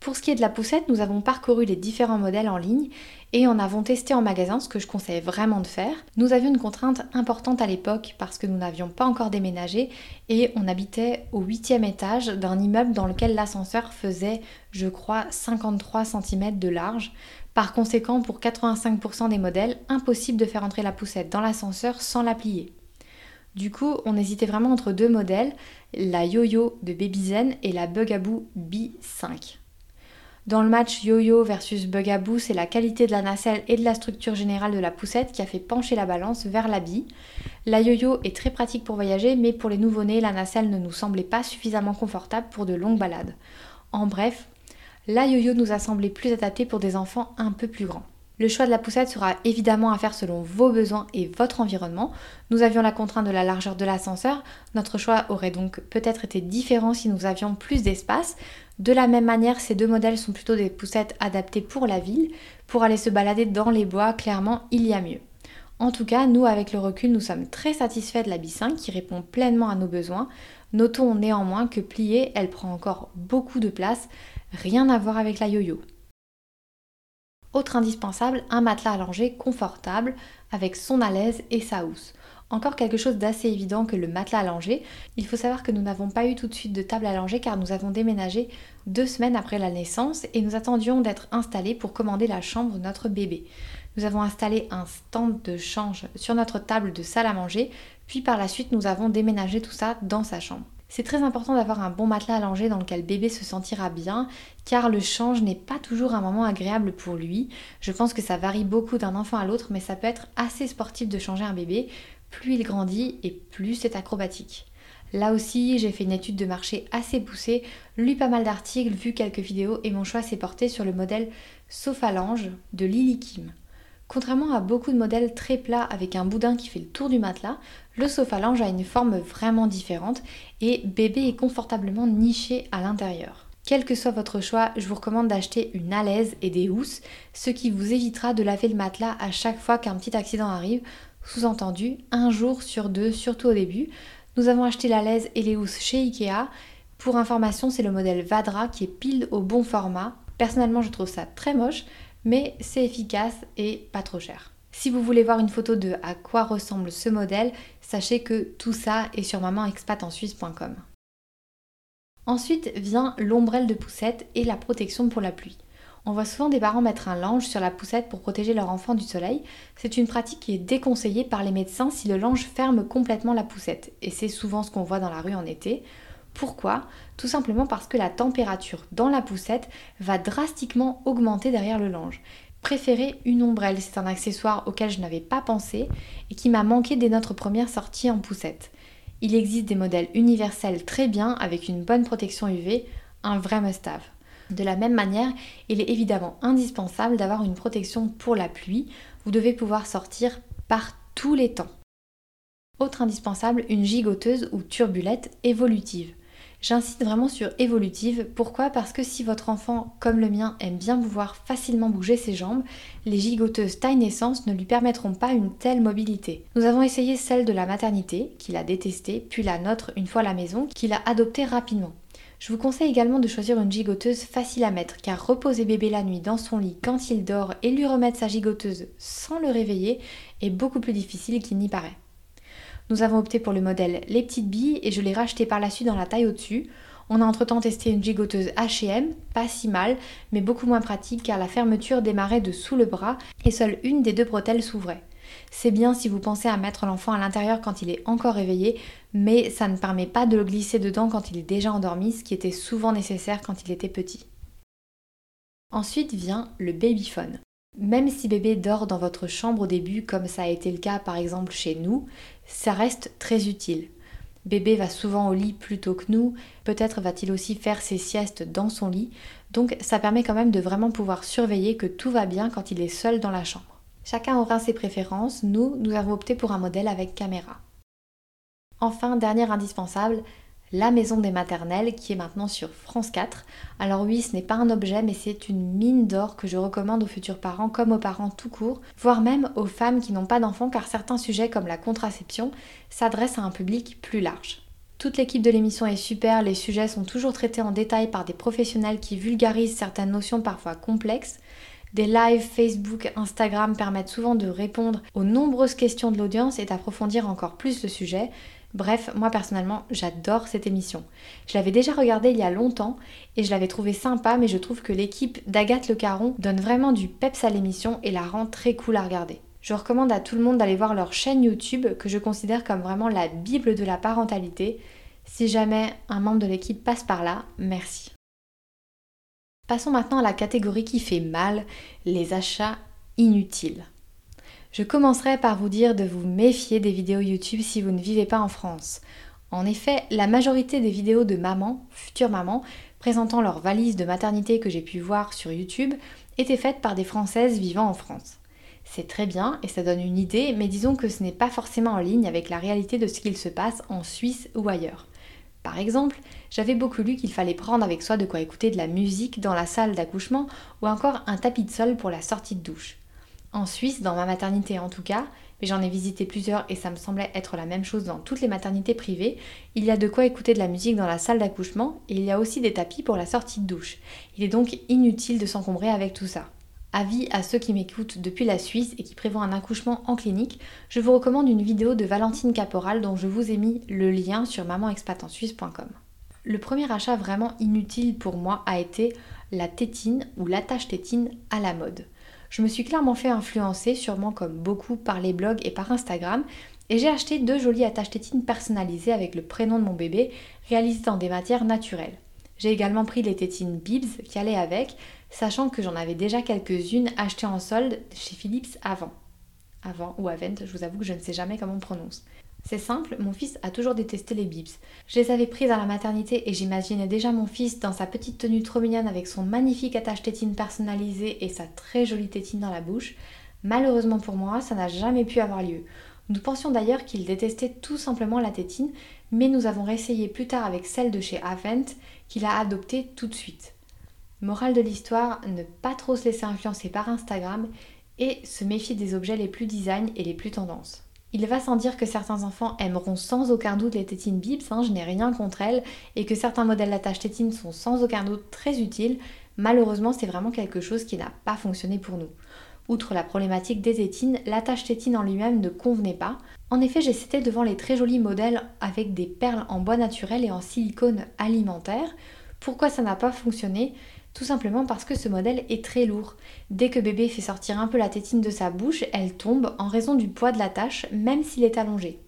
A: Pour ce qui est de la poussette, nous avons parcouru les différents modèles en ligne et en avons testé en magasin, ce que je conseille vraiment de faire. Nous avions une contrainte importante à l'époque parce que nous n'avions pas encore déménagé et on habitait au huitième étage d'un immeuble dans lequel l'ascenseur faisait, je crois, 53 cm de large. Par conséquent, pour 85% des modèles, impossible de faire entrer la poussette dans l'ascenseur sans la plier. Du coup, on hésitait vraiment entre deux modèles, la Yo-Yo de Babyzen et la Bugaboo B5. Dans le match yo-yo versus bugaboo, c'est la qualité de la nacelle et de la structure générale de la poussette qui a fait pencher la balance vers bille. La yo-yo est très pratique pour voyager, mais pour les nouveau-nés, la nacelle ne nous semblait pas suffisamment confortable pour de longues balades. En bref, la yo-yo nous a semblé plus adaptée pour des enfants un peu plus grands. Le choix de la poussette sera évidemment à faire selon vos besoins et votre environnement. Nous avions la contrainte de la largeur de l'ascenseur, notre choix aurait donc peut-être été différent si nous avions plus d'espace. De la même manière, ces deux modèles sont plutôt des poussettes adaptées pour la ville. Pour aller se balader dans les bois, clairement, il y a mieux. En tout cas, nous, avec le recul, nous sommes très satisfaits de la B5 qui répond pleinement à nos besoins. Notons néanmoins que pliée, elle prend encore beaucoup de place, rien à voir avec la yo-yo. Autre indispensable, un matelas allongé confortable avec son à l'aise et sa housse. Encore quelque chose d'assez évident que le matelas allongé. Il faut savoir que nous n'avons pas eu tout de suite de table allongée car nous avons déménagé deux semaines après la naissance et nous attendions d'être installés pour commander la chambre de notre bébé. Nous avons installé un stand de change sur notre table de salle à manger, puis par la suite nous avons déménagé tout ça dans sa chambre. C'est très important d'avoir un bon matelas allongé dans lequel bébé se sentira bien, car le change n'est pas toujours un moment agréable pour lui. Je pense que ça varie beaucoup d'un enfant à l'autre, mais ça peut être assez sportif de changer un bébé. Plus il grandit et plus c'est acrobatique. Là aussi, j'ai fait une étude de marché assez poussée, lu pas mal d'articles, vu quelques vidéos et mon choix s'est porté sur le modèle Sophalange de Lily Kim. Contrairement à beaucoup de modèles très plats avec un boudin qui fait le tour du matelas, le Sophalange a une forme vraiment différente et bébé est confortablement niché à l'intérieur. Quel que soit votre choix, je vous recommande d'acheter une alaise et des housses, ce qui vous évitera de laver le matelas à chaque fois qu'un petit accident arrive, sous-entendu un jour sur deux, surtout au début. Nous avons acheté l'alaise et les housses chez Ikea. Pour information, c'est le modèle Vadra qui est pile au bon format. Personnellement, je trouve ça très moche, mais c'est efficace et pas trop cher. Si vous voulez voir une photo de à quoi ressemble ce modèle, sachez que tout ça est sur mamanexpatensuisse.com. Ensuite vient l'ombrelle de poussette et la protection pour la pluie. On voit souvent des parents mettre un lange sur la poussette pour protéger leur enfant du soleil. C'est une pratique qui est déconseillée par les médecins si le lange ferme complètement la poussette. Et c'est souvent ce qu'on voit dans la rue en été. Pourquoi? Tout simplement parce que la température dans la poussette va drastiquement augmenter derrière le linge. Préférez une ombrelle, c'est un accessoire auquel je n'avais pas pensé et qui m'a manqué dès notre première sortie en poussette. Il existe des modèles universels très bien avec une bonne protection UV, un vrai must-have. De la même manière, il est évidemment indispensable d'avoir une protection pour la pluie. Vous devez pouvoir sortir par tous les temps. Autre indispensable, une gigoteuse ou turbulette évolutive. J'insiste vraiment sur évolutive. Pourquoi? Parce que si votre enfant, comme le mien, aime bien pouvoir facilement bouger ses jambes, les gigoteuses taille naissance ne lui permettront pas une telle mobilité. Nous avons essayé celle de la maternité, qu'il a détestée, puis la nôtre une fois à la maison, qu'il a adoptée rapidement. Je vous conseille également de choisir une gigoteuse facile à mettre, car reposer bébé la nuit dans son lit quand il dort et lui remettre sa gigoteuse sans le réveiller est beaucoup plus difficile qu'il n'y paraît. Nous avons opté pour le modèle Les Petites Billes et je l'ai racheté par la suite dans la taille au-dessus. On a entre-temps testé une gigoteuse H&M, pas si mal, mais beaucoup moins pratique car la fermeture démarrait de sous le bras et seule une des deux bretelles s'ouvrait. C'est bien si vous pensez à mettre l'enfant à l'intérieur quand il est encore réveillé, mais ça ne permet pas de le glisser dedans quand il est déjà endormi, ce qui était souvent nécessaire quand il était petit. Ensuite vient le babyphone. Même si bébé dort dans votre chambre au début, comme ça a été le cas par exemple chez nous, ça reste très utile. Bébé va souvent au lit plus tôt que nous, peut-être va-t-il aussi faire ses siestes dans son lit, donc ça permet quand même de vraiment pouvoir surveiller que tout va bien quand il est seul dans la chambre. Chacun aura ses préférences, nous, nous avons opté pour un modèle avec caméra. Enfin, dernier indispensable, la maison des maternelles qui est maintenant sur France 4. Alors oui, ce n'est pas un objet, mais c'est une mine d'or que je recommande aux futurs parents comme aux parents tout court, voire même aux femmes qui n'ont pas d'enfants car certains sujets comme la contraception s'adressent à un public plus large. Toute l'équipe de l'émission est super, les sujets sont toujours traités en détail par des professionnels qui vulgarisent certaines notions parfois complexes. Des lives Facebook, Instagram permettent souvent de répondre aux nombreuses questions de l'audience et d'approfondir encore plus le sujet. Bref, moi personnellement, j'adore cette émission. Je l'avais déjà regardée il y a longtemps et je l'avais trouvée sympa, mais je trouve que l'équipe d'Agathe Le Caron donne vraiment du peps à l'émission et la rend très cool à regarder. Je recommande à tout le monde d'aller voir leur chaîne YouTube que je considère comme vraiment la bible de la parentalité. Si jamais un membre de l'équipe passe par là, merci. Passons maintenant à la catégorie qui fait mal, les achats inutiles. Je commencerai par vous dire de vous méfier des vidéos YouTube si vous ne vivez pas en France. En effet, la majorité des vidéos de mamans, futures mamans, présentant leurs valises de maternité que j'ai pu voir sur YouTube étaient faites par des Françaises vivant en France. C'est très bien et ça donne une idée, mais disons que ce n'est pas forcément en ligne avec la réalité de ce qu'il se passe en Suisse ou ailleurs. Par exemple, j'avais beaucoup lu qu'il fallait prendre avec soi de quoi écouter de la musique dans la salle d'accouchement ou encore un tapis de sol pour la sortie de douche. En Suisse, dans ma maternité en tout cas, mais j'en ai visité plusieurs et ça me semblait être la même chose dans toutes les maternités privées, il y a de quoi écouter de la musique dans la salle d'accouchement et il y a aussi des tapis pour la sortie de douche. Il est donc inutile de s'encombrer avec tout ça. Avis à ceux qui m'écoutent depuis la Suisse et qui prévoient un accouchement en clinique, je vous recommande une vidéo de Valentine Caporal dont je vous ai mis le lien sur mamanexpatensuisse.com. Le premier achat vraiment inutile pour moi a été la tétine ou l'attache tétine à la mode. Je me suis clairement fait influencer, sûrement comme beaucoup, par les blogs et par Instagram, et j'ai acheté deux jolies attaches tétines personnalisées avec le prénom de mon bébé, réalisées dans des matières naturelles. J'ai également pris les tétines Bibs qui allaient avec, sachant que j'en avais déjà quelques-unes achetées en solde chez Philips avant. Avant ou Avent, je vous avoue que je ne sais jamais comment on prononce. C'est simple, mon fils a toujours détesté les bibs. Je les avais prises à la maternité et j'imaginais déjà mon fils dans sa petite tenue trop mignonne avec son magnifique attache tétine personnalisée et sa très jolie tétine dans la bouche. Malheureusement pour moi, ça n'a jamais pu avoir lieu. Nous pensions d'ailleurs qu'il détestait tout simplement la tétine, mais nous avons réessayé plus tard avec celle de chez Avent qu'il a adoptée tout de suite. Morale de l'histoire, ne pas trop se laisser influencer par Instagram et se méfier des objets les plus design et les plus tendances. Il va sans dire que certains enfants aimeront sans aucun doute les tétines Bibs, hein, je n'ai rien contre elles, et que certains modèles d'attache tétine sont sans aucun doute très utiles. Malheureusement, c'est vraiment quelque chose qui n'a pas fonctionné pour nous. Outre la problématique des tétines, l'attache tétine en lui-même ne convenait pas. En effet, j'ai cité devant les très jolis modèles avec des perles en bois naturel et en silicone alimentaire. Pourquoi ça n'a pas fonctionné? Tout simplement parce que ce modèle est très lourd. Dès que bébé fait sortir un peu la tétine de sa bouche, elle tombe en raison du poids de la tâche, même s'il est allongé.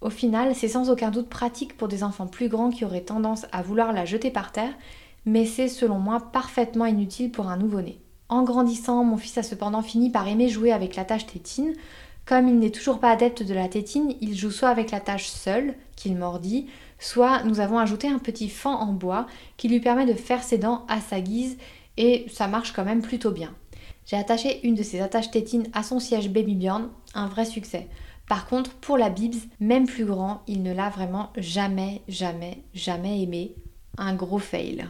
A: Au final, c'est sans aucun doute pratique pour des enfants plus grands qui auraient tendance à vouloir la jeter par terre, mais c'est selon moi parfaitement inutile pour un nouveau-né. En grandissant, mon fils a cependant fini par aimer jouer avec la tâche tétine. Comme il n'est toujours pas adepte de la tétine, il joue soit avec la tâche seule, qu'il mordit, soit nous avons ajouté un petit fan en bois qui lui permet de faire ses dents à sa guise et ça marche quand même plutôt bien. J'ai attaché une de ces attaches tétines à son siège Baby Bjorn, un vrai succès. Par contre, pour la Bibs, même plus grand, il ne l'a vraiment jamais, jamais, jamais aimé. Un gros fail.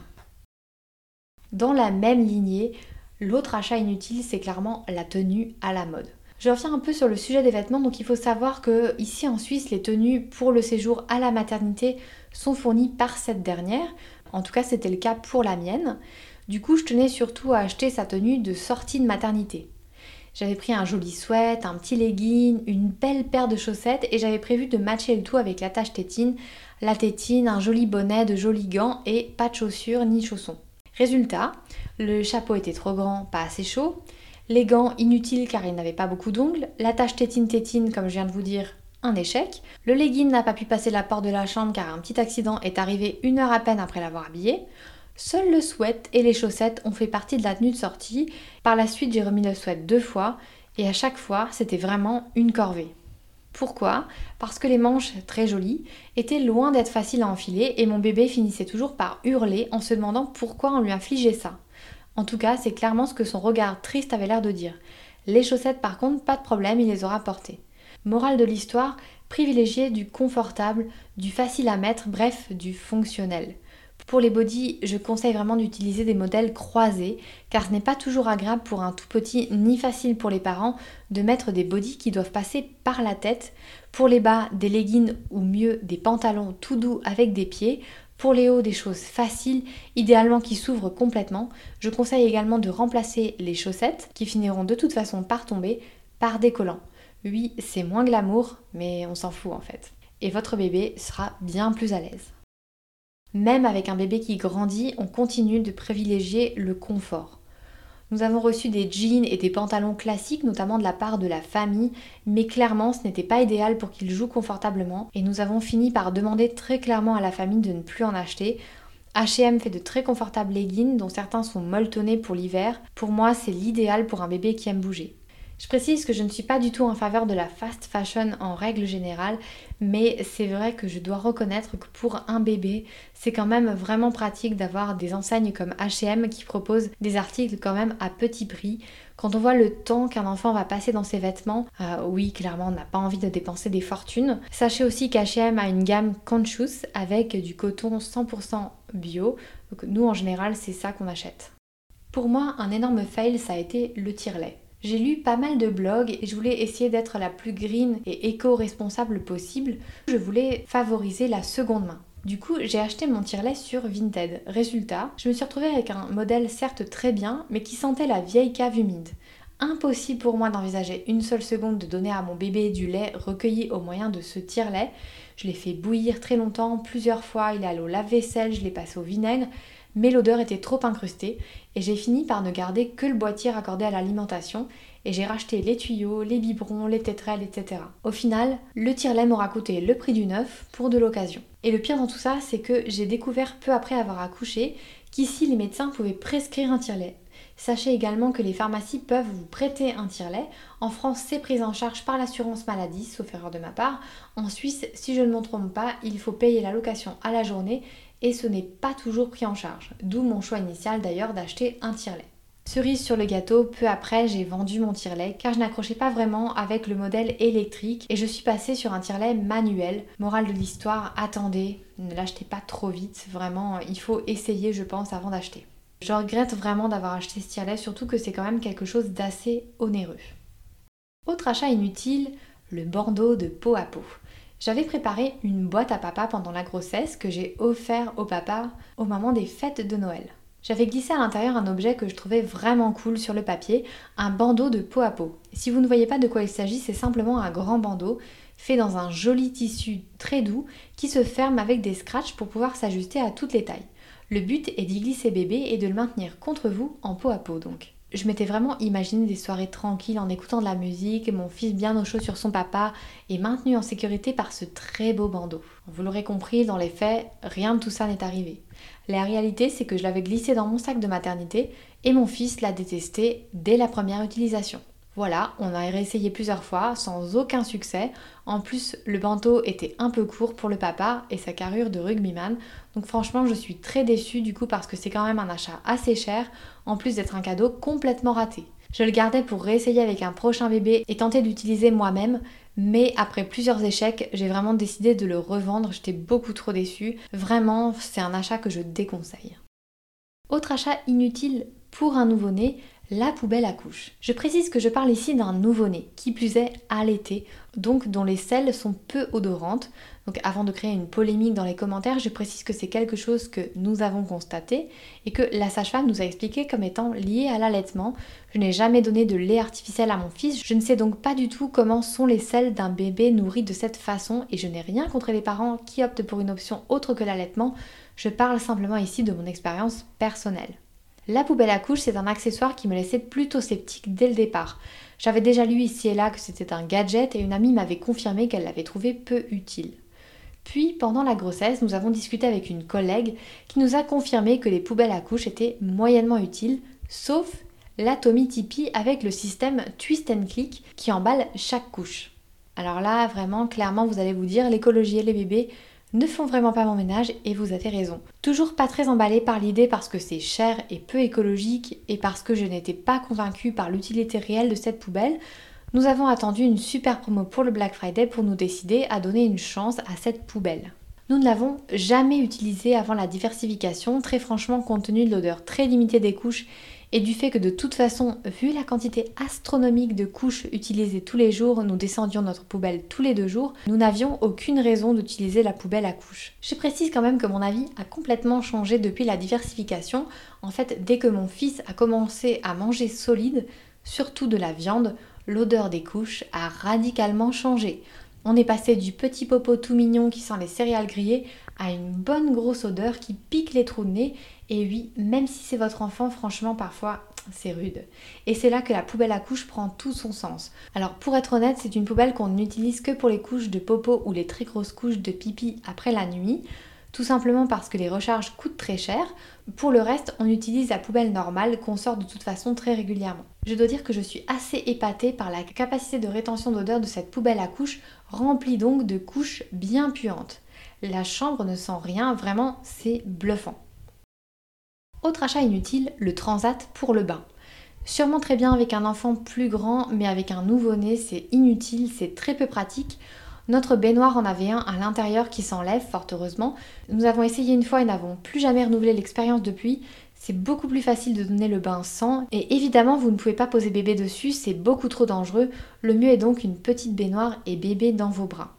A: Dans la même lignée, l'autre achat inutile, c'est clairement la tenue à la mode. Je reviens un peu sur le sujet des vêtements, donc il faut savoir que ici en Suisse, les tenues pour le séjour à la maternité sont fournies par cette dernière. En tout cas, c'était le cas pour la mienne. Du coup, je tenais surtout à acheter sa tenue de sortie de maternité. J'avais pris un joli sweat, un petit legging, une belle paire de chaussettes et j'avais prévu de matcher le tout avec la tache tétine, la tétine, un joli bonnet, de jolis gants et pas de chaussures ni chaussons. Résultat, le chapeau était trop grand, pas assez chaud, les gants inutiles car il n'avait pas beaucoup d'ongles, la tache tétine-tétine comme je viens de vous dire, un échec, le legging n'a pas pu passer la porte de la chambre car un petit accident est arrivé une heure à peine après l'avoir habillé, Seul le sweat et les chaussettes ont fait partie de la tenue de sortie. Par la suite, j'ai remis le sweat deux fois et à chaque fois, c'était vraiment une corvée. Pourquoi? Parce que les manches, très jolies, étaient loin d'être faciles à enfiler et mon bébé finissait toujours par hurler en se demandant pourquoi on lui infligeait ça. En tout cas, c'est clairement ce que son regard triste avait l'air de dire. Les chaussettes, par contre, pas de problème, il les aura portées. Morale de l'histoire, privilégier du confortable, du facile à mettre, bref, du fonctionnel. Pour les bodys, je conseille vraiment d'utiliser des modèles croisés car ce n'est pas toujours agréable pour un tout petit ni facile pour les parents de mettre des bodys qui doivent passer par la tête. Pour les bas, des leggings ou mieux des pantalons tout doux avec des pieds. Pour les hauts, des choses faciles, idéalement qui s'ouvrent complètement. Je conseille également de remplacer les chaussettes, qui finiront de toute façon par tomber, par des collants. Oui, c'est moins glamour, mais on s'en fout en fait. Et votre bébé sera bien plus à l'aise. Même avec un bébé qui grandit, on continue de privilégier le confort. Nous avons reçu des jeans et des pantalons classiques, notamment de la part de la famille, mais clairement ce n'était pas idéal pour qu'ils jouent confortablement et nous avons fini par demander très clairement à la famille de ne plus en acheter. H&M fait de très confortables leggings dont certains sont molletonnés pour l'hiver. Pour moi, c'est l'idéal pour un bébé qui aime bouger. Je précise que je ne suis pas du tout en faveur de la fast fashion en règle générale, mais c'est vrai que je dois reconnaître que pour un bébé, c'est quand même vraiment pratique d'avoir des enseignes comme H&M qui proposent des articles quand même à petit prix. Quand on voit le temps qu'un enfant va passer dans ses vêtements, euh, oui, clairement, on n'a pas envie de dépenser des fortunes. Sachez aussi qu'H&M a une gamme Conscious avec du coton 100% bio. Donc nous, en général, c'est ça qu'on achète. Pour moi, un énorme fail, ça a été le tire-lait. J'ai lu pas mal de blogs et je voulais essayer d'être la plus green et éco-responsable possible. Je voulais favoriser la seconde main. Du coup, j'ai acheté mon tire-lait sur Vinted. Résultat, je me suis retrouvée avec un modèle certes très bien, mais qui sentait la vieille cave humide. Impossible pour moi d'envisager une seule seconde de donner à mon bébé du lait recueilli au moyen de ce tire-lait. Je l'ai fait bouillir très longtemps, plusieurs fois, il est allé au lave-vaisselle, je l'ai passé au vinaigre, mais l'odeur était trop incrustée et j'ai fini par ne garder que le boîtier raccordé à l'alimentation et j'ai racheté les tuyaux, les biberons, les tétrelles, etc. Au final, le tire-lait m'aura coûté le prix du neuf pour de l'occasion. Et le pire dans tout ça, c'est que j'ai découvert peu après avoir accouché qu'ici les médecins pouvaient prescrire un tire-lait. Sachez également que les pharmacies peuvent vous prêter un tire-lait. En France, c'est pris en charge par l'assurance maladie, sauf erreur de ma part. En Suisse, si je ne m'en trompe pas, il faut payer la location à la journée et ce n'est pas toujours pris en charge. D'où mon choix initial d'ailleurs d'acheter un tire-lait. Cerise sur le gâteau, peu après j'ai vendu mon tire-lait car je n'accrochais pas vraiment avec le modèle électrique et je suis passée sur un tire-lait manuel. Morale de l'histoire, attendez, ne l'achetez pas trop vite, vraiment il faut essayer je pense avant d'acheter. Je regrette vraiment d'avoir acheté ce tire-lait, surtout que c'est quand même quelque chose d'assez onéreux. Autre achat inutile, le bandeau de peau à peau. J'avais préparé une boîte à papa pendant la grossesse que j'ai offert au papa au moment des fêtes de Noël. J'avais glissé à l'intérieur un objet que je trouvais vraiment cool sur le papier, un bandeau de peau à peau. Si vous ne voyez pas de quoi il s'agit, c'est simplement un grand bandeau fait dans un joli tissu très doux qui se ferme avec des scratchs pour pouvoir s'ajuster à toutes les tailles. Le but est d'y glisser bébé et de le maintenir contre vous en peau à peau donc. Je m'étais vraiment imaginé des soirées tranquilles en écoutant de la musique, mon fils bien au chaud sur son papa et maintenu en sécurité par ce très beau bandeau. Vous l'aurez compris, dans les faits, rien de tout ça n'est arrivé. La réalité, c'est que je l'avais glissé dans mon sac de maternité et mon fils l'a détesté dès la première utilisation. Voilà, on a réessayé plusieurs fois sans aucun succès. En plus, le bandeau était un peu court pour le papa et sa carrure de rugbyman. Donc franchement, je suis très déçue du coup parce que c'est quand même un achat assez cher en plus d'être un cadeau complètement raté. Je le gardais pour réessayer avec un prochain bébé et tenter d'utiliser moi-même, mais après plusieurs échecs, j'ai vraiment décidé de le revendre, j'étais beaucoup trop déçue. Vraiment, c'est un achat que je déconseille. Autre achat inutile pour un nouveau-né, la poubelle à couches. Je précise que je parle ici d'un nouveau-né, qui plus est allaité, donc dont les selles sont peu odorantes. Donc avant de créer une polémique dans les commentaires, je précise que c'est quelque chose que nous avons constaté et que la sage-femme nous a expliqué comme étant lié à l'allaitement. Je n'ai jamais donné de lait artificiel à mon fils, je ne sais donc pas du tout comment sont les selles d'un bébé nourri de cette façon et je n'ai rien contre les parents qui optent pour une option autre que l'allaitement. Je parle simplement ici de mon expérience personnelle. La poubelle à couches, c'est un accessoire qui me laissait plutôt sceptique dès le départ. J'avais déjà lu ici et là que c'était un gadget et une amie m'avait confirmé qu'elle l'avait trouvé peu utile. Puis, pendant la grossesse, nous avons discuté avec une collègue qui nous a confirmé que les poubelles à couches étaient moyennement utiles, sauf la Tommy Tipeee avec le système Twist and Click qui emballe chaque couche. Alors là, vraiment, clairement, vous allez vous dire, l'écologie et les bébés, ne font vraiment pas mon ménage et vous avez raison. Toujours pas très emballée par l'idée parce que c'est cher et peu écologique et parce que je n'étais pas convaincue par l'utilité réelle de cette poubelle, nous avons attendu une super promo pour le Black Friday pour nous décider à donner une chance à cette poubelle. Nous ne l'avons jamais utilisée avant la diversification, très franchement compte tenu de l'odeur très limitée des couches et du fait que de toute façon, vu la quantité astronomique de couches utilisées tous les jours, nous descendions notre poubelle tous les deux jours, nous n'avions aucune raison d'utiliser la poubelle à couches. Je précise quand même que mon avis a complètement changé depuis la diversification. En fait, dès que mon fils a commencé à manger solide, surtout de la viande, l'odeur des couches a radicalement changé. On est passé du petit popo tout mignon qui sent les céréales grillées à une bonne grosse odeur qui pique les trous de nez. Et oui, même si c'est votre enfant, franchement, parfois, c'est rude. Et c'est là que la poubelle à couches prend tout son sens. Alors pour être honnête, c'est une poubelle qu'on n'utilise que pour les couches de popo ou les très grosses couches de pipi après la nuit tout simplement parce que les recharges coûtent très cher. Pour le reste, on utilise la poubelle normale qu'on sort de toute façon très régulièrement. Je dois dire que je suis assez épatée par la capacité de rétention d'odeur de cette poubelle à couches, remplie donc de couches bien puantes. La chambre ne sent rien, vraiment c'est bluffant. Autre achat inutile, le transat pour le bain. Sûrement très bien avec un enfant plus grand, mais avec un nouveau-né, c'est inutile, c'est très peu pratique. Notre baignoire en avait un à l'intérieur qui s'enlève, fort heureusement. Nous avons essayé une fois et n'avons plus jamais renouvelé l'expérience depuis. C'est beaucoup plus facile de donner le bain sans et évidemment vous ne pouvez pas poser bébé dessus, c'est beaucoup trop dangereux. Le mieux est donc une petite baignoire et bébé dans vos bras.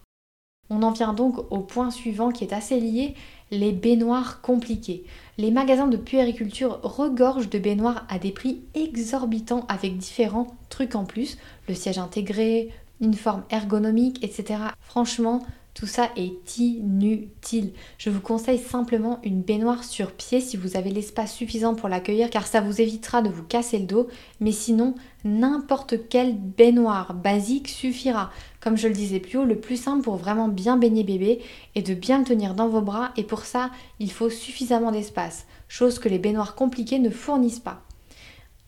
A: On en vient donc au point suivant qui est assez lié, les baignoires compliquées. Les magasins de puériculture regorgent de baignoires à des prix exorbitants avec différents trucs en plus, le siège intégré, une forme ergonomique, etc. Franchement, tout ça est inutile. Je vous conseille simplement une baignoire sur pied si vous avez l'espace suffisant pour l'accueillir car ça vous évitera de vous casser le dos. Mais sinon, n'importe quelle baignoire basique suffira. Comme je le disais plus haut, le plus simple pour vraiment bien baigner bébé est de bien le tenir dans vos bras et pour ça, il faut suffisamment d'espace, chose que les baignoires compliquées ne fournissent pas.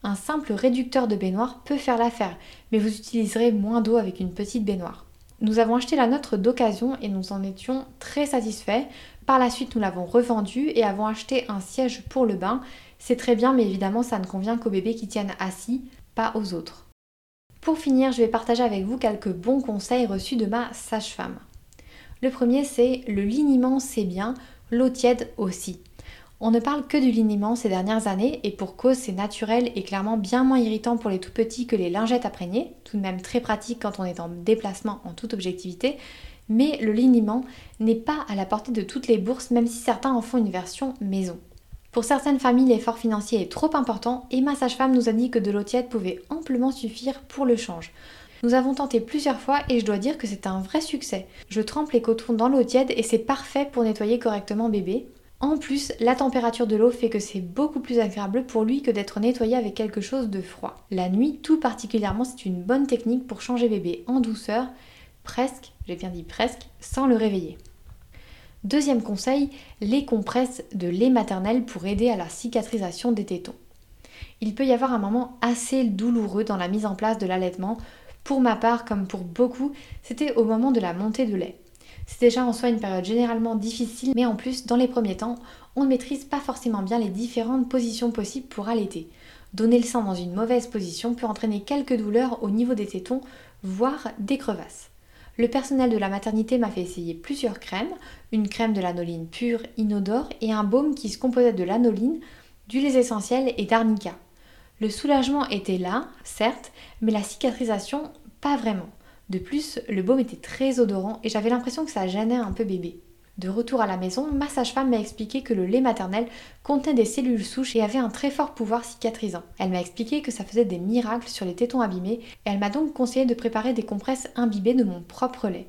A: Un simple réducteur de baignoire peut faire l'affaire, mais vous utiliserez moins d'eau avec une petite baignoire. Nous avons acheté la nôtre d'occasion et nous en étions très satisfaits. Par la suite, nous l'avons revendue et avons acheté un siège pour le bain. C'est très bien, mais évidemment, ça ne convient qu'aux bébés qui tiennent assis, pas aux autres. Pour finir, je vais partager avec vous quelques bons conseils reçus de ma sage-femme. Le premier, c'est le liniment, c'est bien, l'eau tiède aussi. On ne parle que du liniment ces dernières années et pour cause c'est naturel et clairement bien moins irritant pour les tout petits que les lingettes imprégnées, tout de même très pratique quand on est en déplacement en toute objectivité, mais le liniment n'est pas à la portée de toutes les bourses même si certains en font une version maison. Pour certaines familles, l'effort financier est trop important et ma sage-femme nous a dit que de l'eau tiède pouvait amplement suffire pour le change. Nous avons tenté plusieurs fois et je dois dire que c'est un vrai succès. Je trempe les cotons dans l'eau tiède et c'est parfait pour nettoyer correctement bébé. En plus, la température de l'eau fait que c'est beaucoup plus agréable pour lui que d'être nettoyé avec quelque chose de froid. La nuit, tout particulièrement, c'est une bonne technique pour changer bébé en douceur, presque, j'ai bien dit presque, sans le réveiller. Deuxième conseil, les compresses de lait maternel pour aider à la cicatrisation des tétons. Il peut y avoir un moment assez douloureux dans la mise en place de l'allaitement. Pour ma part, comme pour beaucoup, c'était au moment de la montée de lait. C'est déjà en soi une période généralement difficile, mais en plus, dans les premiers temps, on ne maîtrise pas forcément bien les différentes positions possibles pour allaiter. Donner le sein dans une mauvaise position peut entraîner quelques douleurs au niveau des tétons, voire des crevasses. Le personnel de la maternité m'a fait essayer plusieurs crèmes, une crème de lanoline pure, inodore et un baume qui se composait de lanoline, d'huiles essentielles et d'arnica. Le soulagement était là, certes, mais la cicatrisation, pas vraiment. De plus, le baume était très odorant et j'avais l'impression que ça gênait un peu bébé. De retour à la maison, ma sage-femme m'a expliqué que le lait maternel contenait des cellules souches et avait un très fort pouvoir cicatrisant. Elle m'a expliqué que ça faisait des miracles sur les tétons abîmés et elle m'a donc conseillé de préparer des compresses imbibées de mon propre lait.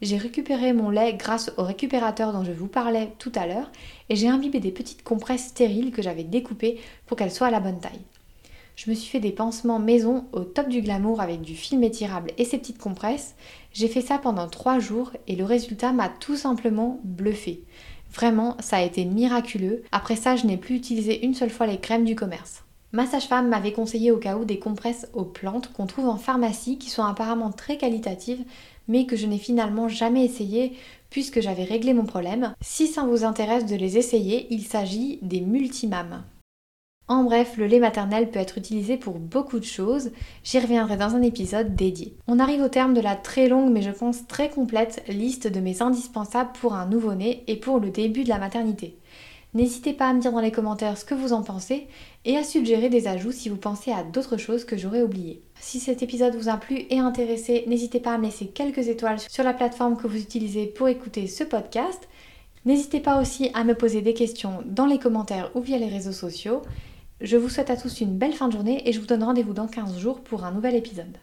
A: J'ai récupéré mon lait grâce au récupérateur dont je vous parlais tout à l'heure et j'ai imbibé des petites compresses stériles que j'avais découpées pour qu'elles soient à la bonne taille je me suis fait des pansements maison au top du glamour avec du film étirable et ces petites compresses. J'ai fait ça pendant trois jours et le résultat m'a tout simplement bluffé. Vraiment, ça a été miraculeux. Après ça, je n'ai plus utilisé une seule fois les crèmes du commerce. Ma sage-femme m'avait conseillé au cas où des compresses aux plantes qu'on trouve en pharmacie qui sont apparemment très qualitatives mais que je n'ai finalement jamais essayé puisque j'avais réglé mon problème. Si ça vous intéresse de les essayer, il s'agit des multimames. En bref, le lait maternel peut être utilisé pour beaucoup de choses, j'y reviendrai dans un épisode dédié. On arrive au terme de la très longue mais je pense très complète liste de mes indispensables pour un nouveau-né et pour le début de la maternité. N'hésitez pas à me dire dans les commentaires ce que vous en pensez et à suggérer des ajouts si vous pensez à d'autres choses que j'aurais oubliées. Si cet épisode vous a plu et intéressé, n'hésitez pas à me laisser quelques étoiles sur la plateforme que vous utilisez pour écouter ce podcast. N'hésitez pas aussi à me poser des questions dans les commentaires ou via les réseaux sociaux. Je vous souhaite à tous une belle fin de journée et je vous donne rendez-vous dans 15 jours pour un nouvel épisode.